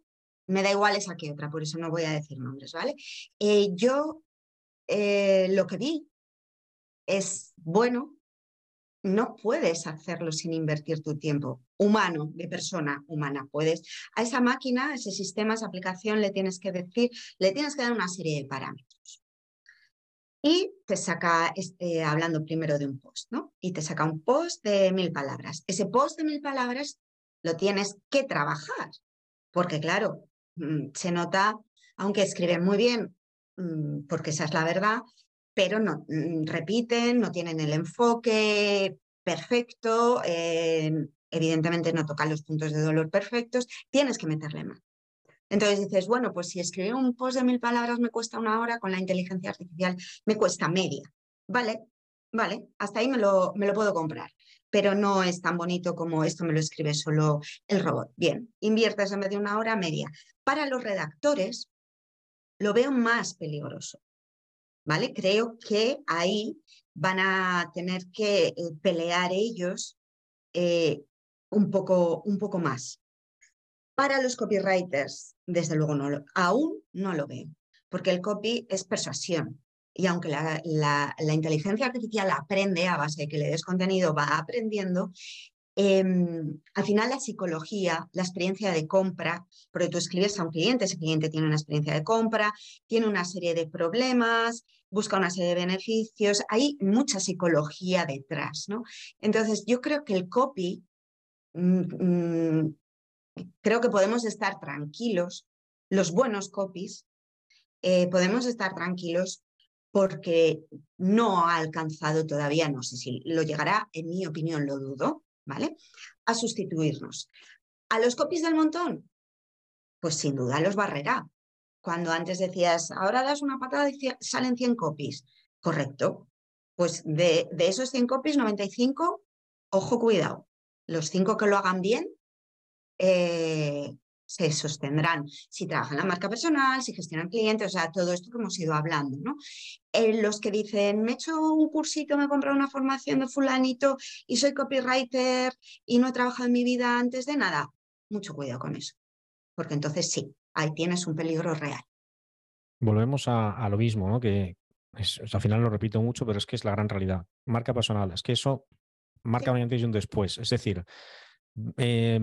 B: me da igual esa que otra, por eso no voy a decir nombres, ¿vale? Eh, yo lo que vi es bueno, no puedes hacerlo sin invertir tu tiempo humano, de persona humana. Puedes a esa máquina, a ese sistema, a esa aplicación, le tienes que decir, le tienes que dar una serie de parámetros. Y te saca, este, hablando primero de un post, ¿no? Y te saca un post de mil palabras. Ese post de mil palabras lo tienes que trabajar, porque claro, mm, se nota, aunque escriben muy bien, mm, porque esa es la verdad, pero no mm, repiten, no tienen el enfoque perfecto, eh, evidentemente no tocan los puntos de dolor perfectos, tienes que meterle más. Entonces dices, bueno, pues si escribir un post de mil palabras me cuesta una hora, con la inteligencia artificial me cuesta media. Vale, vale, hasta ahí me lo, puedo comprar, pero no es tan bonito como esto me lo escribe solo el robot. Bien, inviertes en vez de una hora media. Para los redactores lo veo más peligroso, ¿vale? Creo que ahí van a tener que eh, pelear ellos eh, un, poco, un poco más. Para los copywriters, desde luego no aún no lo veo, porque el copy es persuasión. Y aunque la, la, la inteligencia artificial aprende a base de que le des contenido, va aprendiendo, Em, al final la psicología, la experiencia de compra, porque tú escribes a un cliente, ese cliente tiene una experiencia de compra, tiene una serie de problemas, busca una serie de beneficios, hay mucha psicología detrás, ¿no? Entonces yo creo que el copy, mm, mm, creo que podemos estar tranquilos, los buenos copies, eh, podemos estar tranquilos porque no ha alcanzado todavía, no sé si lo llegará, en mi opinión lo dudo, ¿vale? A sustituirnos. ¿A los copies del montón? Pues sin duda los barrerá. Cuando antes decías, ahora das una patada y salen 100 copies. Correcto. Pues de, de esos 100 copies, 95, ojo, cuidado. Los 5 que lo hagan bien, eh, se sostendrán si trabajan la marca personal, si gestionan clientes, o sea, todo esto que hemos ido hablando, ¿no? Eh, los que dicen, me he hecho un cursito, me he comprado una formación de fulanito y soy copywriter y no he trabajado en mi vida antes de nada, mucho cuidado con eso, porque entonces sí, ahí tienes un peligro real.
A: Volvemos a, lo mismo, ¿no? Que al final lo repito mucho, pero es que es la gran realidad. Marca personal, es que eso marca un antes y un después. Es decir, eh,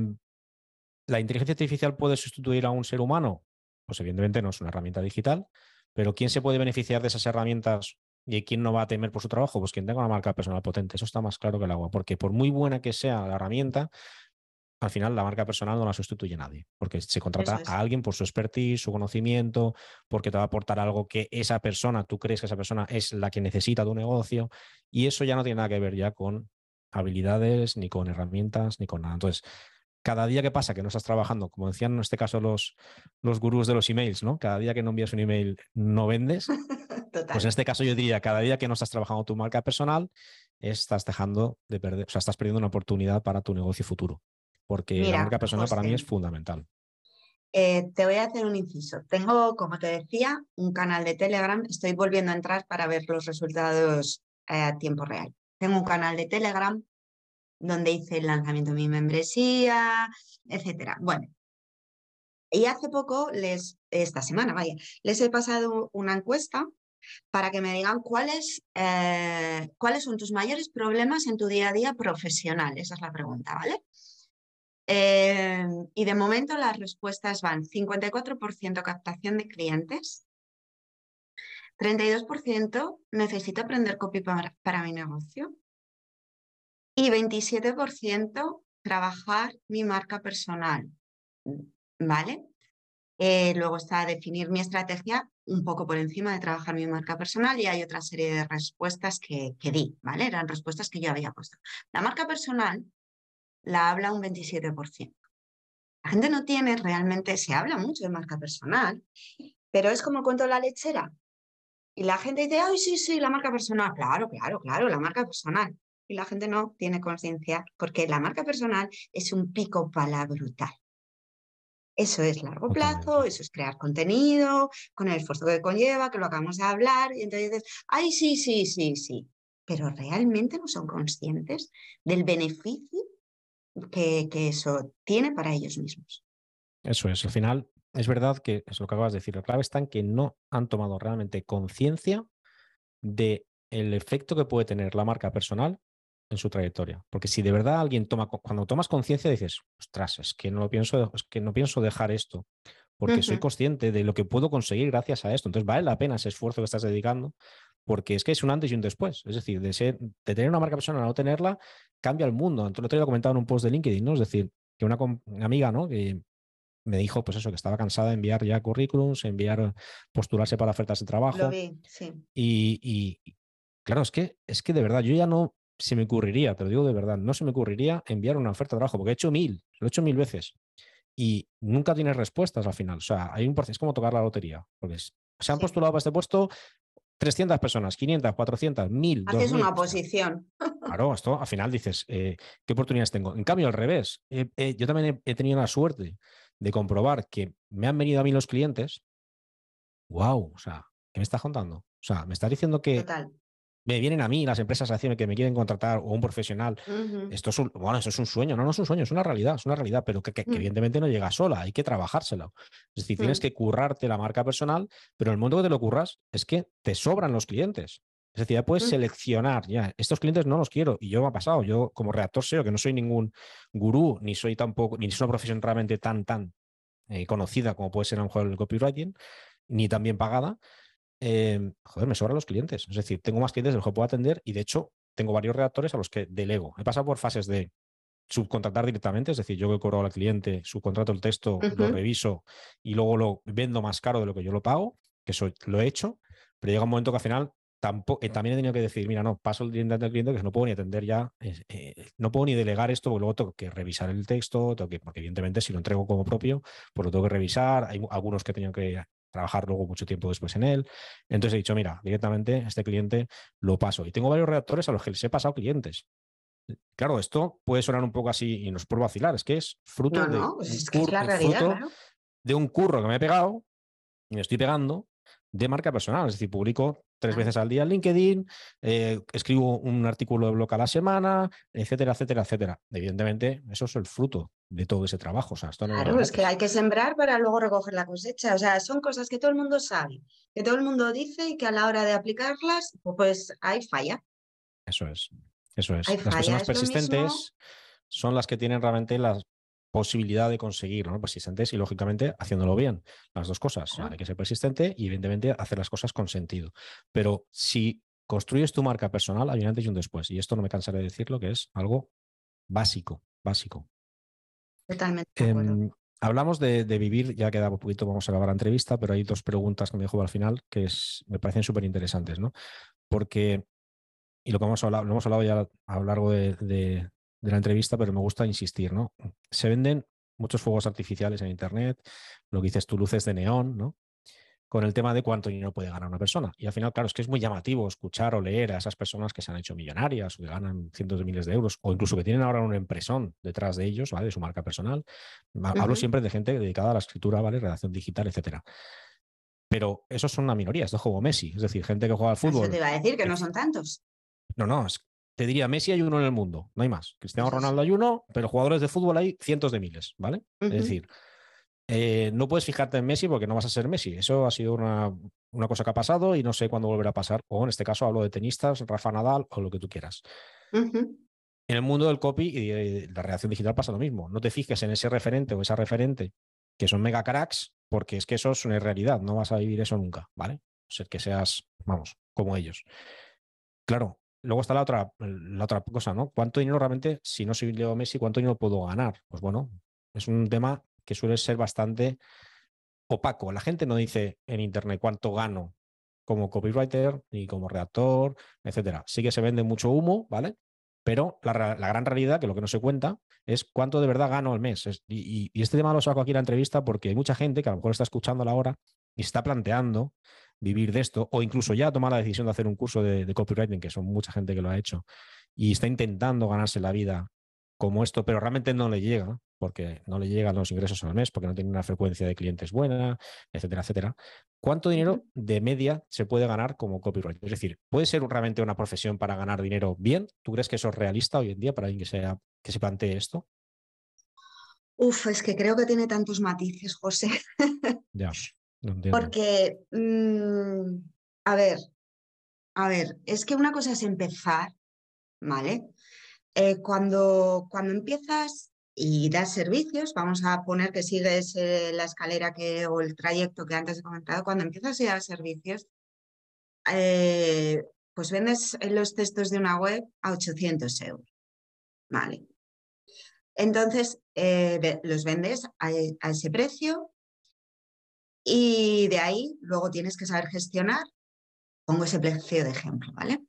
A: ¿La inteligencia artificial puede sustituir a un ser humano? Pues evidentemente no es una herramienta digital, pero ¿quién se puede beneficiar de esas herramientas y quién no va a temer por su trabajo? Pues quien tenga una marca personal potente. Eso está más claro que el agua, porque por muy buena que sea la herramienta, al final la marca personal no la sustituye nadie, porque se contrata a alguien por su expertise, su conocimiento, porque te va a aportar algo que esa persona, tú crees que esa persona es la que necesita tu negocio, y eso ya no tiene nada que ver ya con habilidades, ni con herramientas, ni con nada. Entonces, cada día que pasa que no estás trabajando, como decían en este caso los, los gurús de los emails, ¿no? Cada día que no envías un email no vendes. Pues en este caso yo diría, cada día que no estás trabajando tu marca personal, estás dejando de perder, o sea, estás perdiendo una oportunidad para tu negocio futuro. Porque la marca personal para mí es fundamental.
B: Eh, te voy a hacer un inciso. Tengo, como te decía, un canal de Telegram. Estoy volviendo a entrar para ver los resultados eh, a tiempo real. Tengo un canal de Telegram donde hice el lanzamiento de mi membresía, etcétera. Bueno, y hace poco, les, esta semana, vaya, les he pasado una encuesta para que me digan cuáles, eh, son tus mayores problemas en tu día a día profesional. Esa es la pregunta, ¿vale? Eh, y de momento las respuestas van 54% captación de clientes, 32% necesito aprender copy para, para mi negocio, y 27% trabajar mi marca personal, ¿vale? Eh, luego está definir mi estrategia un poco por encima de trabajar mi marca personal y hay otra serie de respuestas que, que di, ¿vale? Eran respuestas que yo había puesto. La marca personal la habla un 27%. La gente no tiene realmente, se habla mucho de marca personal, pero es como el cuento la lechera. Y la gente dice, ay, sí, sí, la marca personal. Claro, claro, claro, la marca personal y la gente no tiene conciencia porque la marca personal es un pico pala brutal. Eso es largo plazo, eso es crear contenido, con el esfuerzo que conlleva, que lo acabamos de hablar, y entonces dices, ay, sí, sí, sí, sí, pero realmente no son conscientes del beneficio que, que eso tiene para ellos mismos.
A: Eso es, al final es verdad que es lo que acabas de decir, la clave está en que no han tomado realmente conciencia de el efecto que puede tener la marca personal en su trayectoria. Porque si de verdad alguien toma, cuando tomas conciencia dices, ostras, es que no pienso, es que no pienso dejar esto, porque soy consciente de lo que puedo conseguir gracias a esto. Entonces vale la pena ese esfuerzo que estás dedicando, porque es que es un antes y un después. Es decir, de ser, de tener una marca personal a no tenerla, cambia el mundo. Entonces, lo otro día comentado en un post de LinkedIn, ¿no? Es decir, que una, amiga, ¿no? Que me dijo, pues eso, que estaba cansada de enviar ya currículums, enviar, postularse para ofertas de trabajo.
B: Lo vi, sí.
A: Y, y, claro, es que, es que de verdad, yo ya no, se me ocurriría, te lo digo de verdad, no se me ocurriría enviar una oferta de trabajo, porque he hecho mil, lo he hecho mil veces y nunca tienes respuestas al final. O sea, hay un proceso, es como tocar la lotería, porque se han postulado para este puesto 300 personas, 500, 400, 1000.
B: Haces una posición.
A: Claro, esto al final dices, eh, ¿qué oportunidades tengo? En cambio, al revés, yo también he, tenido la suerte de comprobar que me han venido a mí los clientes. ¡Wow! O sea, ¿qué me estás contando? O sea, me estás diciendo que
B: Total
A: me vienen a mí las empresas haciendo que me quieren contratar o un profesional. Esto es un, bueno, eso es un sueño, no, no es un sueño, es una realidad, es una realidad, pero que, mm. evidentemente no llega sola, hay que trabajársela. Es decir, tienes mm. que currarte la marca personal, pero el momento que te lo curras es que te sobran los clientes. Es decir, ya puedes seleccionar, ya, estos clientes no los quiero. Y yo me ha pasado, yo como redactor SEO, que no soy ningún gurú, ni soy tampoco, ni soy una profesión realmente tan, tan eh, conocida como puede ser a lo mejor el copywriting, ni tan bien pagada, Em, joder, me sobran los clientes. Es decir, tengo más clientes de los que puedo atender y de hecho tengo varios redactores a los que delego. He pasado por fases de subcontratar directamente, es decir, yo que cobro al cliente, subcontrato el texto, lo reviso y luego lo vendo más caro de lo que yo lo pago, que eso lo he hecho, pero llega un momento que al final tampoco, eh, también he tenido que decir, mira, no, paso el cliente al cliente que no puedo ni atender ya, eh, no puedo ni delegar esto, porque luego tengo que revisar el texto, tengo que, porque evidentemente si lo entrego como propio, pues lo tengo que revisar, hay algunos que he tenido que trabajar luego mucho tiempo después en él. Entonces he dicho, mira, directamente este cliente lo paso. Y tengo varios redactores a los que les he pasado clientes. Claro, esto puede sonar un poco así y nos puedo vacilar, es que es fruto, de,
B: pues
A: de un curro que me he pegado y me estoy pegando de marca personal. Es decir, publico tres veces al día en LinkedIn, eh, escribo un artículo de blog a la semana, etcétera, etcétera, etcétera. Evidentemente, eso es el fruto de todo ese trabajo. O sea, esto no
B: claro, es que hay que sembrar para luego recoger la cosecha. O sea, son cosas que todo el mundo sabe, que todo el mundo dice y que a la hora de aplicarlas, pues hay falla.
A: Eso es, eso es. las personas persistentes son las que tienen realmente las posibilidad de conseguir, ¿no? Persistentes y lógicamente haciéndolo bien. Las dos cosas. Hay que ser persistente y evidentemente hacer las cosas con sentido. Pero si construyes tu marca personal, hay un antes y un después. Y esto no me cansaré de decirlo, que es algo básico, básico.
B: Totalmente.
A: Em, hablamos de, vivir, ya queda un poquito, vamos a acabar la entrevista, pero hay dos preguntas que me dejo al final que es, me parecen súper interesantes, ¿no? Porque, y lo que hemos hablado, lo hemos hablado ya a lo largo de, de la entrevista, pero me gusta insistir, ¿no? Se venden muchos fuegos artificiales en Internet, lo que dices tú, luces de neón, ¿no? Con el tema de cuánto dinero puede ganar una persona. Y al final, claro, es que es muy llamativo escuchar o leer a esas personas que se han hecho millonarias o que ganan cientos de miles de euros o incluso que tienen ahora una impresión detrás de ellos, ¿vale? De su marca personal. Hablo siempre de gente dedicada a la escritura, ¿vale? Redacción digital, etcétera. Pero esos son una minoría, esto juego Messi, es decir, gente que juega al fútbol. Eso
B: te iba a decir que no son tantos.
A: No, no, te diría Messi hay uno en el mundo, no hay más. Cristiano Ronaldo hay uno, pero jugadores de fútbol hay cientos de miles, ¿vale? Es decir, eh, no puedes fijarte en Messi porque no vas a ser Messi. Eso ha sido una, cosa que ha pasado y no sé cuándo volverá a pasar. O en este caso hablo de tenistas, Rafa Nadal o lo que tú quieras. En el mundo del copy y de la redacción digital pasa lo mismo. No te fijes en ese referente o esa referente que son mega cracks, porque es que eso es una realidad. No vas a vivir eso nunca, ¿vale? O sea, que seas, vamos, como ellos. Claro, luego está la otra, la otra cosa, ¿no? ¿Cuánto dinero realmente, si no soy Leo Messi, cuánto dinero puedo ganar? Pues bueno, es un tema que suele ser bastante opaco. La gente no dice en Internet cuánto gano como copywriter ni como redactor, etcétera. Sí que se vende mucho humo, ¿vale? Pero la, gran realidad, que lo que no se cuenta, es cuánto de verdad gano al mes. y, y, este tema lo saco aquí en la entrevista porque hay mucha gente que a lo mejor está escuchando la hora y está planteando vivir de esto, o incluso ya tomar la decisión de hacer un curso de, copywriting, que son mucha gente que lo ha hecho, y está intentando ganarse la vida como esto, pero realmente no le llega, porque no le llegan los ingresos al mes, porque no tiene una frecuencia de clientes buena, etcétera, etcétera. ¿Cuánto dinero de media se puede ganar como copywriter? Es decir, ¿puede ser realmente una profesión para ganar dinero bien? ¿Tú crees que eso es realista hoy en día para alguien que, sea, que se plantee esto?
B: Uf, es que creo que tiene tantos matices, José.
A: ya.
B: Porque, mm, a ver, a ver, es que una cosa es empezar, ¿vale? Eh, cuando, cuando empiezas y das servicios, vamos a poner que sigues eh, la escalera que, o el trayecto que antes he comentado, cuando empiezas a dar servicios, eh, pues vendes los textos de una web a 800 euros, ¿vale? Entonces, los vendes a, ese precio y de ahí luego tienes que saber gestionar, pongo ese precio de ejemplo, ¿vale?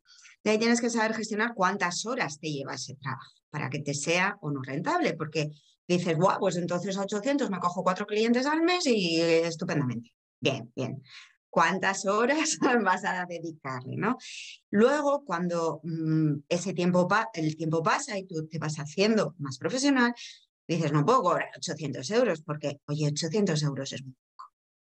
B: De ahí tienes que saber gestionar cuántas horas te lleva ese trabajo para que te sea o no rentable, porque dices, guau, pues entonces a 800 me cojo cuatro clientes al mes y estupendamente. Bien, bien. ¿Cuántas horas vas a dedicarle, no? Luego, cuando mm, ese tiempo el tiempo pasa y tú te vas haciendo más profesional, dices, no puedo cobrar 800 euros porque, oye, 800 euros es muy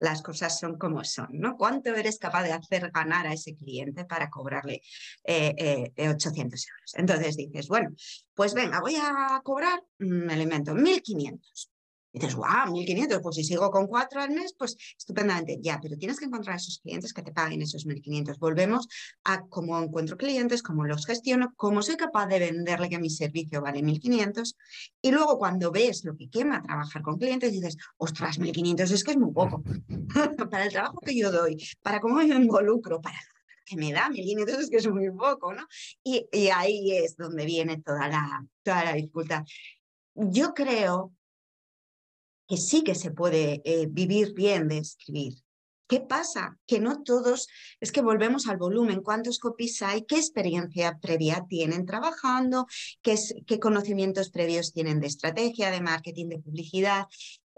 B: las cosas son como son, ¿no? ¿Cuánto eres capaz de hacer ganar a ese cliente para cobrarle 800 eh, eh, euros? Entonces dices, bueno, pues venga, voy a cobrar, me alimento, 1.500. Dices, wow, 1.500, pues si sigo con cuatro al mes, pues estupendamente. Ya, pero tienes que encontrar a esos clientes que te paguen esos 1.500. Volvemos a cómo encuentro clientes, cómo los gestiono, cómo soy capaz de venderle que mi servicio vale 1.500. Y luego cuando ves lo que quema trabajar con clientes, dices, ostras, 1.500 es que es muy poco. para el trabajo que yo doy, para cómo me involucro, para que me da 1.500 es que es muy poco, ¿no? Y, y ahí es donde viene toda la, toda la dificultad. Yo creo que sí que se puede eh, vivir bien de escribir. ¿Qué pasa? Que no todos, es que volvemos al volumen, cuántos copies hay, qué experiencia previa tienen trabajando, qué, qué conocimientos previos tienen de estrategia, de marketing, de publicidad,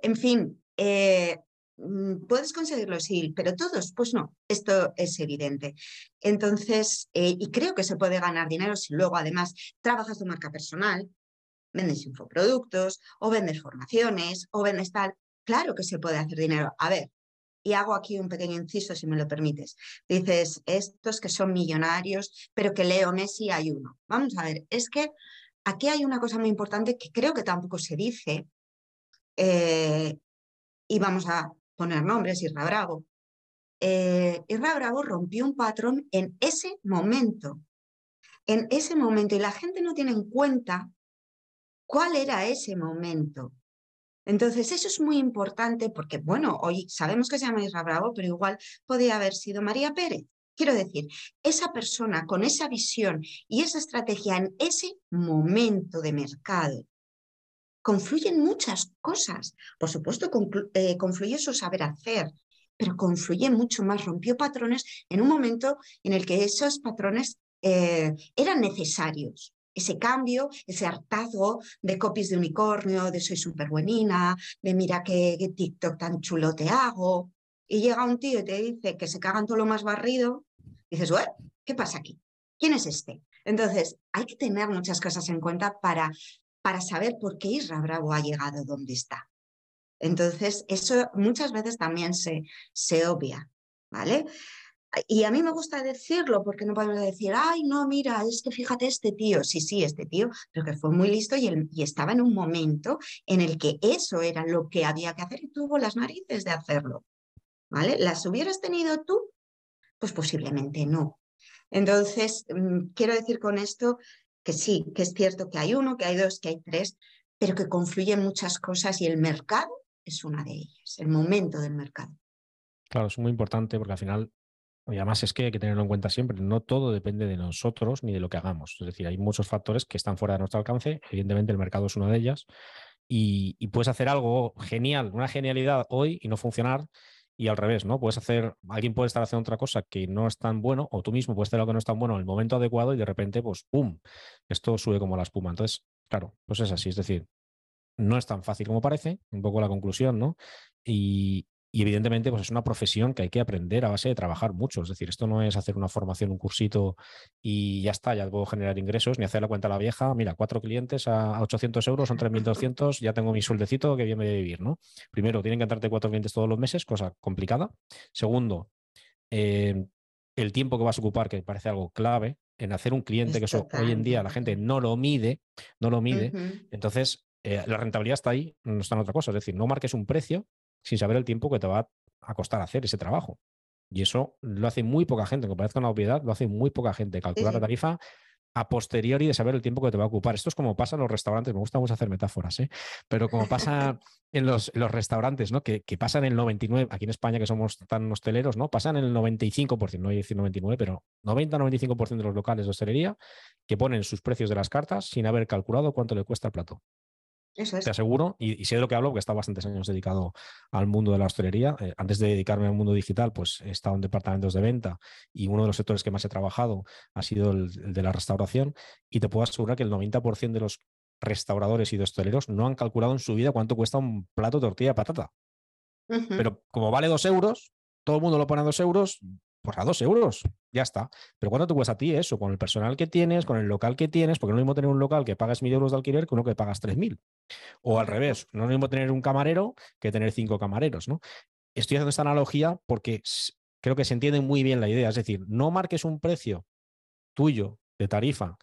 B: en fin, eh, mm, puedes conseguirlo, sí, pero todos, pues no, esto es evidente. Entonces, eh, y creo que se puede ganar dinero si luego además trabajas tu marca personal, vendes infoproductos o vendes formaciones o vendes tal. Claro que se puede hacer dinero. A ver, y hago aquí un pequeño inciso, si me lo permites. Dices, estos que son millonarios, pero que Leo Messi hay uno. Vamos a ver, es que aquí hay una cosa muy importante que creo que tampoco se dice, eh, y vamos a poner nombres, Irra Bravo. Eh, Irra Bravo rompió un patrón en ese momento, en ese momento, y la gente no tiene en cuenta cuál era ese momento. Entonces, eso es muy importante porque, bueno, hoy sabemos que se llama Isra Bravo, pero igual podía haber sido María Pérez. Quiero decir, esa persona con esa visión y esa estrategia en ese momento de mercado, confluyen muchas cosas. Por supuesto, eh, confluye su saber hacer, pero confluye mucho más, rompió patrones en un momento en el que esos patrones eh, eran necesarios ese cambio, ese hartazgo de copies de unicornio, de soy súper buenina, de mira qué, TikTok tan chulo te hago. Y llega un tío y te dice que se cagan todo lo más barrido. Dices, ¿qué pasa aquí? ¿Quién es este? Entonces, hay que tener muchas cosas en cuenta para, para saber por qué Isra Bravo ha llegado donde está. Entonces, eso muchas veces también se, se obvia, ¿vale? Y a mí me gusta decirlo porque no podemos decir, ay, no, mira, es que fíjate este tío, sí, sí, este tío, pero que fue muy listo y, y estaba en un momento en el que eso era lo que había que hacer y tuvo las narices de hacerlo, ¿vale? ¿Las hubieras tenido tú? Pues posiblemente no. Entonces, mm, quiero decir con esto que sí, que es cierto que hay uno, que hay dos, que hay tres, pero que confluyen muchas cosas y el mercado es una de ellas, el momento del mercado.
A: Claro, es muy importante porque al final, y además es que hay que tenerlo en cuenta siempre, no todo depende de nosotros ni de lo que hagamos. Es decir, hay muchos factores que están fuera de nuestro alcance, evidentemente el mercado es una de ellas, y, y puedes hacer algo genial, una genialidad hoy y no funcionar, y al revés, ¿no? Puedes hacer, alguien puede estar haciendo otra cosa que no es tan bueno, o tú mismo puedes hacer algo que no es tan bueno en el momento adecuado y de repente, pues, ¡pum! Esto sube como la espuma. Entonces, claro, pues es así. Es decir, no es tan fácil como parece, un poco la conclusión, ¿no? Y, y evidentemente, pues es una profesión que hay que aprender a base de trabajar mucho. Es decir, esto no es hacer una formación, un cursito y ya está, ya puedo generar ingresos, ni hacer la cuenta a la vieja. Mira, cuatro clientes a 800 euros, son 3.200, ya tengo mi sueldecito que bien me debe vivir, ¿no? Primero, tienen que entrarte cuatro clientes todos los meses, cosa complicada. Segundo, eh, el tiempo que vas a ocupar, que parece algo clave, en hacer un cliente, que eso hoy en día la gente no lo mide, no lo mide. Entonces, eh, la rentabilidad está ahí, no está en otra cosa. Es decir, no marques un precio sin saber el tiempo que te va a costar hacer ese trabajo. Y eso lo hace muy poca gente, aunque parezca una obviedad, lo hace muy poca gente. Calcular la tarifa a posteriori de saber el tiempo que te va a ocupar. Esto es como pasa en los restaurantes, me gusta mucho hacer metáforas, ¿eh? pero como pasa en los, los restaurantes, ¿no? Que, que, pasan el 99, aquí en España que somos tan hosteleros, ¿no? pasan el 95%, no voy a decir 99, pero 90-95% de los locales de hostelería que ponen sus precios de las cartas sin haber calculado cuánto le cuesta el plato. Te aseguro, y, sé de lo que hablo porque he estado bastantes años dedicado al mundo de la hostelería. Eh, antes de dedicarme al mundo digital, pues he estado en departamentos de venta y uno de los sectores que más he trabajado ha sido el, de la restauración. Y te puedo asegurar que el 90% de los restauradores y de hosteleros no han calculado en su vida cuánto cuesta un plato de tortilla de patata. Pero como vale dos euros, todo el mundo lo pone a dos euros, pues a dos euros, ya está. Pero ¿cuánto te cuesta a ti eso? Con el personal que tienes, con el local que tienes, porque no es lo mismo tener un local que pagas mil euros de alquiler que uno que pagas tres mil. O al revés, no es lo mismo tener un camarero que tener cinco camareros, ¿no? Estoy haciendo esta analogía porque creo que se entiende muy bien la idea. Es decir, no marques un precio tuyo de tarifa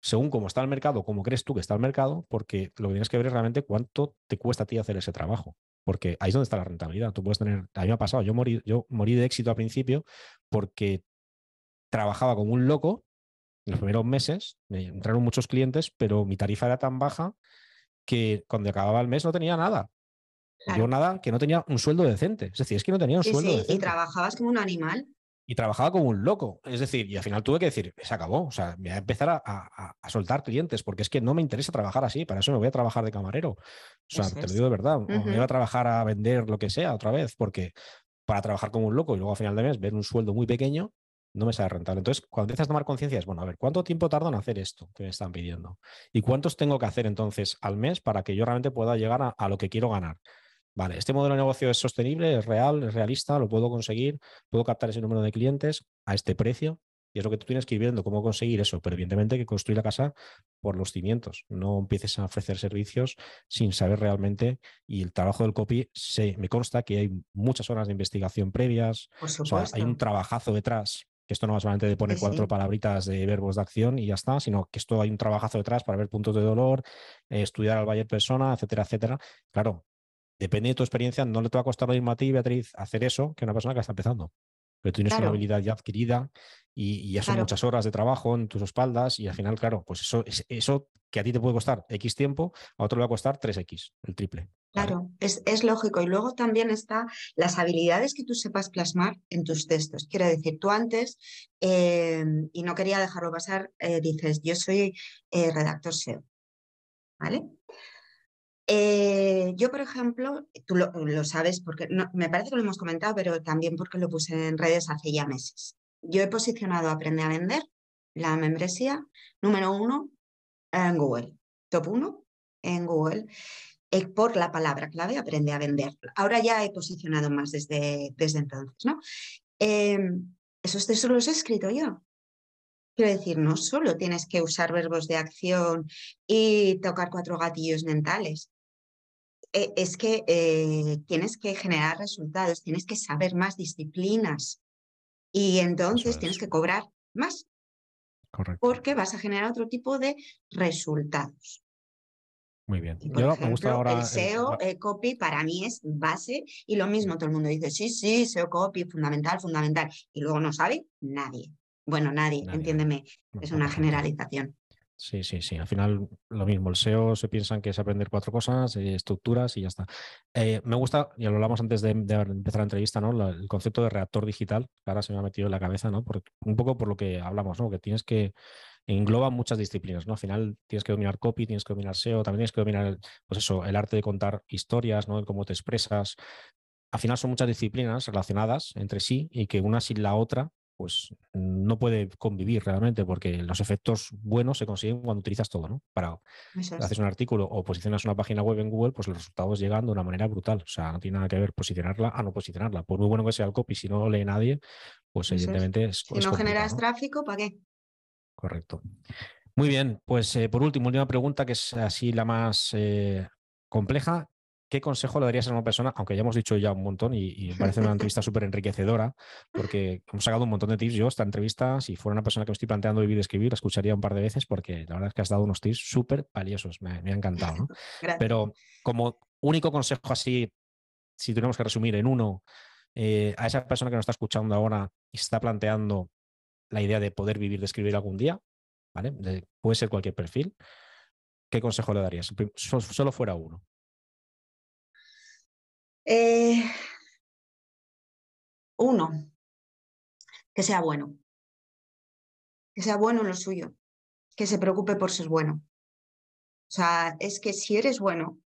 A: según cómo está el mercado, cómo crees tú que está el mercado, porque lo que tienes que ver es realmente cuánto te cuesta a ti hacer ese trabajo porque ahí es donde está la rentabilidad. Tú puedes tener, a mí me ha pasado, yo morí, yo morí de éxito al principio porque trabajaba como un loco en los primeros meses, me entraron muchos clientes, pero mi tarifa era tan baja que cuando acababa el mes no tenía nada. Yo nada, que no tenía un sueldo decente. Es decir, es que no tenía un sueldo decente.
B: Y trabajabas como un animal
A: y trabajaba como un loco. Es decir, y al final tuve que decir, se acabó. O sea, voy a empezar a, soltar clientes porque es que no me interesa trabajar así. Para eso me voy a trabajar de camarero. O sea, te lo digo de verdad. Me voy a trabajar a vender lo que sea otra vez porque para trabajar como un loco y luego a final de mes ver un sueldo muy pequeño, no me sale rentable. Entonces, cuando empiezas a tomar conciencia, es bueno, a ver, ¿cuánto tiempo tardo en hacer esto que me están pidiendo? ¿Y cuántos tengo que hacer entonces al mes para que yo realmente pueda llegar a lo que quiero ganar? Vale, este modelo de negocio es sostenible, es real, es realista, lo puedo conseguir, puedo captar ese número de clientes a este precio. Y es lo que tú tienes que ir viendo, cómo conseguir eso. Pero evidentemente hay que construir la casa por los cimientos. No empieces a ofrecer servicios sin saber realmente. Y el trabajo del copy, se, me consta que hay muchas horas de investigación previas. hay un trabajazo detrás que esto no va solamente de poner cuatro palabritas de verbos de acción y ya está, sino que esto hay un trabajazo detrás para ver puntos de dolor, eh, estudiar al buyer persona, etcétera, etcétera. Claro, depende de tu experiencia, no le te va a costar lo mismo a ti, Beatriz, hacer eso que a una persona que está empezando. Pero tú tienes una habilidad ya adquirida y, ya son muchas horas de trabajo en tus espaldas y al final, claro, pues eso, eso que a ti te puede costar X tiempo, a otro le va a costar 3X, el triple.
B: Claro, es, lógico. Y luego también está las habilidades que tú sepas plasmar en tus textos. Quiero decir, tú antes, eh, y no quería dejarlo pasar, eh, dices, yo soy eh, redactor SEO. ¿Vale? Eh, yo, por ejemplo, tú lo, sabes porque me parece que lo hemos comentado, pero también porque lo puse en redes hace ya meses. Yo he posicionado Aprende a Vender, la membresía, número uno, en Google. Top 1 en Google. Eh, por la palabra clave aprende a vender. Ahora ya he posicionado más desde, desde entonces, ¿no? Em, esos textos los he escrito yo. Quiero decir, no solo tienes que usar verbos de acción y tocar cuatro gatillos mentales. E, es que eh, tienes que generar resultados, tienes que saber más disciplinas y entonces tienes que cobrar más.
A: Correcto.
B: Porque vas a generar otro tipo de resultados.
A: Muy bien.
B: Yo me gusta ahora. El SEO, el copy, para mí es base y lo mismo, todo el mundo dice, sí, sí, SEO copy, fundamental, fundamental. Y luego no sabe nadie. Bueno, nadie, entiéndeme, es una generalización.
A: Sí, sí, sí. Al final lo mismo. El SEO se piensan que es aprender cuatro cosas, eh, estructuras y ya está. Eh, me gusta, ya lo hablamos antes de, empezar la entrevista, ¿no? el concepto de reactor digital, que ahora se me ha metido en la cabeza, ¿no? un poco por lo que hablamos, ¿no? Que tienes que engloba muchas disciplinas, ¿no? Al final tienes que dominar copy, tienes que dominar SEO, también tienes que dominar, pues eso, el arte de contar historias, ¿no? cómo te expresas. Al final son muchas disciplinas relacionadas entre sí y que una sin la otra pues no puede convivir realmente porque los efectos buenos se consiguen cuando utilizas todo, ¿no? Para haces un artículo o posicionas una página web en Google, pues los resultados llegan de una manera brutal. O sea, no tiene nada que ver posicionarla a no posicionarla. Por muy bueno que sea el copy, si no lo lee nadie, pues evidentemente es.
B: Si no generas tráfico, ¿para qué?
A: Correcto. Muy bien, pues eh, por último, última pregunta, que es así la más eh, compleja. ¿Qué consejo le darías a una persona, aunque ya hemos dicho ya un montón y, me parece una entrevista súper enriquecedora, porque hemos sacado un montón de tips. Yo esta entrevista, si fuera una persona que me estoy planteando vivir y escribir, la escucharía un par de veces porque la verdad es que has dado unos tips súper valiosos, me, ha encantado. ¿no? Pero como único consejo así, si tenemos que resumir en uno, eh, a esa persona que nos está escuchando ahora y se está planteando la idea de poder vivir de escribir algún día, ¿vale? puede ser cualquier perfil. ¿Qué consejo le darías? Solo fuera uno.
B: Eh, uno, que sea bueno. Que sea bueno en lo suyo. Que se preocupe por ser bueno. O sea, es que si eres bueno,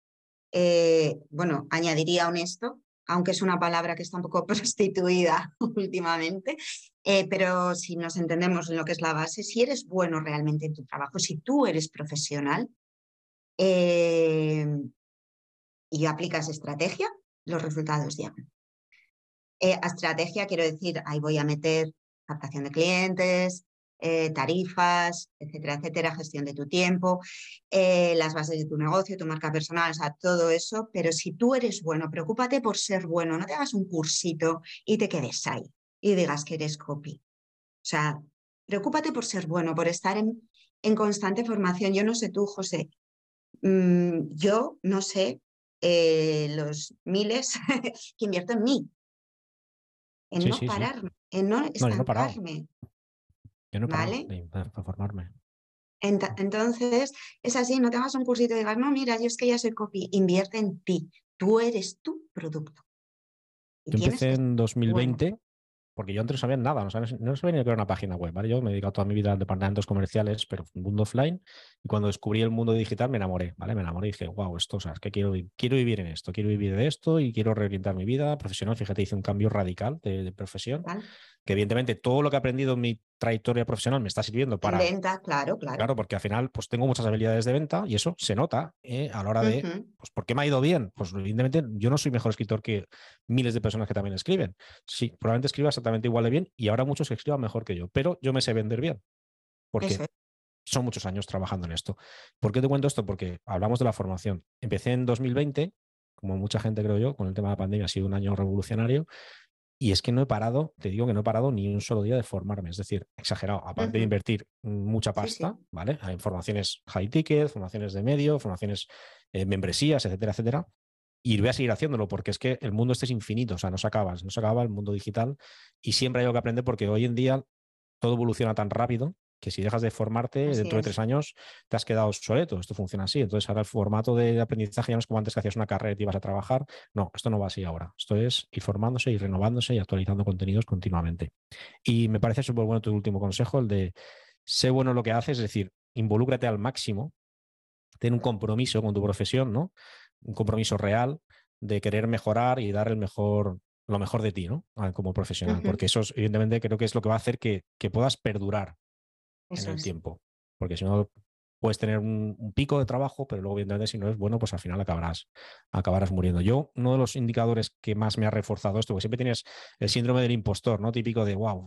B: eh, bueno, añadiría honesto, aunque es una palabra que está un poco prostituida últimamente, eh, pero si nos entendemos en lo que es la base, si eres bueno realmente en tu trabajo, si tú eres profesional y aplicas estrategia, los resultados llegan. Eh, estrategia quiero decir, ahí voy a meter captación de clientes, tarifas, etcétera, etcétera, gestión de tu tiempo, las bases de tu negocio, tu marca personal, o sea, todo eso. Pero si tú eres bueno, preocúpate por ser bueno, no te hagas un cursito y te quedes ahí y digas que eres copy. O sea, preocúpate por ser bueno, por estar en, en constante formación. Yo no sé tú, José. Mm, yo no sé eh, los miles que invierto en mí. En no pararme, en no estancarme.
A: Yo no ¿vale? para formarme.
B: entonces, es así, no te hagas un cursito y digas, no, mira, yo es que ya soy copy, invierte en ti. Tú eres tu producto.
A: yo empecé en 2020 porque yo antes no sabía nada, no sabía, no sabía ni que era una página web, ¿vale? Yo me he dedicado toda mi vida a departamentos comerciales, pero mundo offline, y cuando descubrí el mundo digital me enamoré, ¿vale? Me enamoré y dije, wow, esto, o sea, es que quiero, quiero vivir en esto, quiero vivir de esto y quiero reorientar mi vida profesional. Fíjate, hice un cambio radical de, profesión que evidentemente todo lo que he aprendido en mi trayectoria profesional me está sirviendo para...
B: Venta, claro, claro.
A: Claro, porque al final pues tengo muchas habilidades de venta y eso se nota ¿eh? a la hora de, pues ¿por qué me ha ido bien? Pues evidentemente yo no soy mejor escritor que miles de personas que también escriben. Sí, probablemente escriba exactamente igual de bien y habrá muchos que escriban mejor que yo, pero yo me sé vender bien. Porque son muchos años trabajando en esto. ¿Por qué te cuento esto? Porque hablamos de la formación. Empecé en 2020, como mucha gente creo yo, con el tema de la pandemia ha sido un año revolucionario y es que no he parado, te digo que no he parado ni un solo día de formarme. Es decir, exagerado. Aparte de invertir mucha pasta, ¿vale? Hay formaciones high ticket, formaciones de medio, formaciones, eh, membresías, etcétera, etcétera. Y voy a seguir haciéndolo porque es que el mundo este es infinito, o sea, no se acaba, no se acaba el mundo digital y siempre hay algo que aprender porque hoy en día todo evoluciona tan rápido que si dejas de formarte dentro de tres años te has quedado obsoleto. Esto funciona así. Entonces ahora el formato de aprendizaje ya no es como antes que hacías una carrera y te ibas a trabajar. No, esto no va así ahora. Esto es ir formándose y renovándose y actualizando contenidos continuamente. Y me parece súper bueno tu último consejo, el de sé bueno lo que haces, es decir, involúcrate al máximo, ten un compromiso con tu profesión, ¿no? Un compromiso real de querer mejorar y dar el mejor lo mejor de ti, ¿no? Ah, como profesional, porque eso evidentemente creo que es lo que va a hacer que, que puedas perdurar en el tiempo. Porque si no, puedes tener un, pico de trabajo, pero luego, evidentemente, si no es bueno, pues al final acabarás, acabarás muriendo. Yo, uno de los indicadores que más me ha reforzado esto, porque siempre tienes el síndrome del impostor, ¿no? Típico de, wow,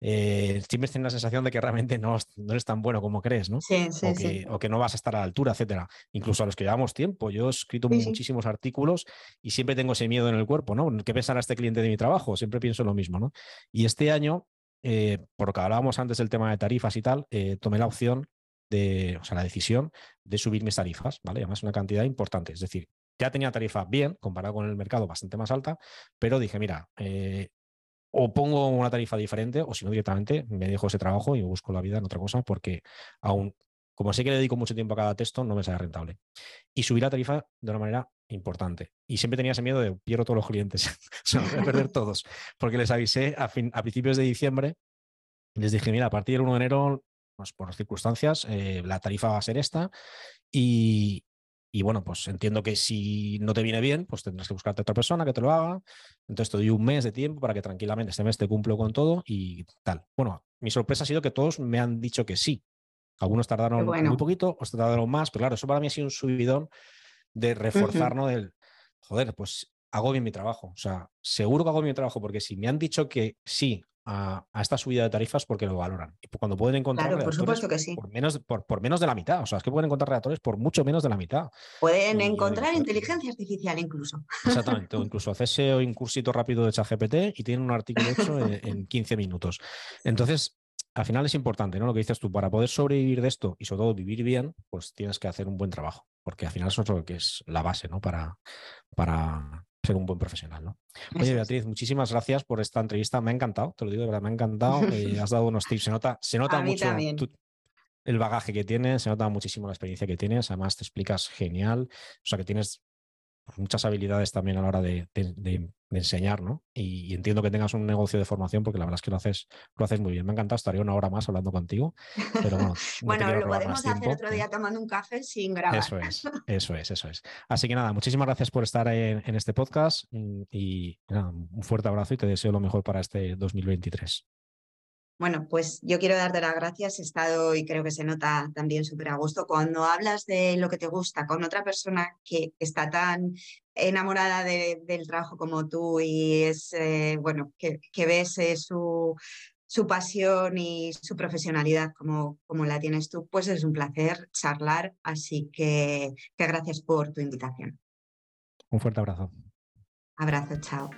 A: eh, siempre tienes la sensación de que realmente no, no eres tan bueno como crees, ¿no?
B: Sí, sí,
A: o, que, o, que, no vas a estar a la altura, etcétera. Incluso a los que llevamos tiempo. Yo he escrito muchísimos artículos y siempre tengo ese miedo en el cuerpo, ¿no? ¿Qué pensará este cliente de mi trabajo? Siempre pienso lo mismo, ¿no? Y este año, eh, por lo que hablábamos antes del tema de tarifas y tal, eh, tomé la opción de, o sea, la decisión de subir mis tarifas, ¿vale? Además, una cantidad importante. Es decir, ya tenía tarifa bien, comparado con el mercado, bastante más alta, pero dije, mira, eh, o pongo una tarifa diferente, o si no, directamente me dejo ese trabajo y busco la vida en otra cosa, porque aún, como sé que le dedico mucho tiempo a cada texto, no me sale rentable. Y subí la tarifa de una manera importante. Y siempre tenía ese miedo de pierdo todos los clientes, se los voy a perder todos, porque les avisé a, a principios de diciembre, les dije, mira, a partir del 1 de enero pues por circunstancias, eh, la tarifa va a ser esta. Y, bueno, pues entiendo que si no te viene bien, pues tendrás que buscarte a otra persona que te lo haga. Entonces te doy un mes de tiempo para que tranquilamente este mes te cumplo con todo y tal. Bueno, mi sorpresa ha sido que todos me han dicho que sí. Algunos tardaron muy poquito, otros tardaron más, pero claro, eso para mí ha sido un subidón de reforzar, ¿no? Del, joder, pues hago bien mi trabajo. O sea, seguro que hago bien mi trabajo porque si me han dicho que sí a, esta subida de tarifas porque lo valoran. Y cuando pueden encontrar
B: claro, por, supuesto que sí.
A: por, menos, por, menos de la mitad. O sea, es que pueden encontrar redactores por mucho menos de la mitad.
B: Pueden encontrar inteligencia artificial incluso.
A: Exactamente. O incluso hacerse un cursito rápido de ChatGPT y tienen un artículo hecho en, 15 minutos. Entonces, al final es importante, ¿no? Lo que dices tú, para poder sobrevivir de esto y sobre todo vivir bien, pues tienes que hacer un buen trabajo, porque al final eso es lo que es la base, ¿no? Para, para, ser un buen profesional. ¿no? Oye, Beatriz, muchísimas gracias por esta entrevista. Me ha encantado, te lo digo de verdad, me ha encantado. Eh, has dado unos tips, se nota, se nota mucho el bagaje que tienes, se nota muchísimo la experiencia que tienes. Además, te explicas genial. O sea, que tienes muchas habilidades también a la hora de, enseñar, ¿no? Y, entiendo que tengas un negocio de formación porque la verdad es que lo haces, lo haces muy bien. Me ha encantado, estaría una hora más hablando contigo, pero bueno.
B: bueno, lo podemos hacer otro día tomando un café sin grabar.
A: Eso es, eso es, eso es. Así que nada, muchísimas gracias por estar en, este podcast mm, y un fuerte abrazo y te deseo lo mejor para este 2023.
B: Bueno, pues yo quiero darte las gracias. He estado y creo que se nota también súper a gusto cuando hablas de lo que te gusta con otra persona que está tan enamorada del trabajo como tú y es, eh, bueno, que, ves eh, su, su pasión y su profesionalidad como, como la tienes tú, pues es un placer charlar. Así que, que gracias por tu invitación.
A: Un fuerte abrazo.
B: Abrazo, chao.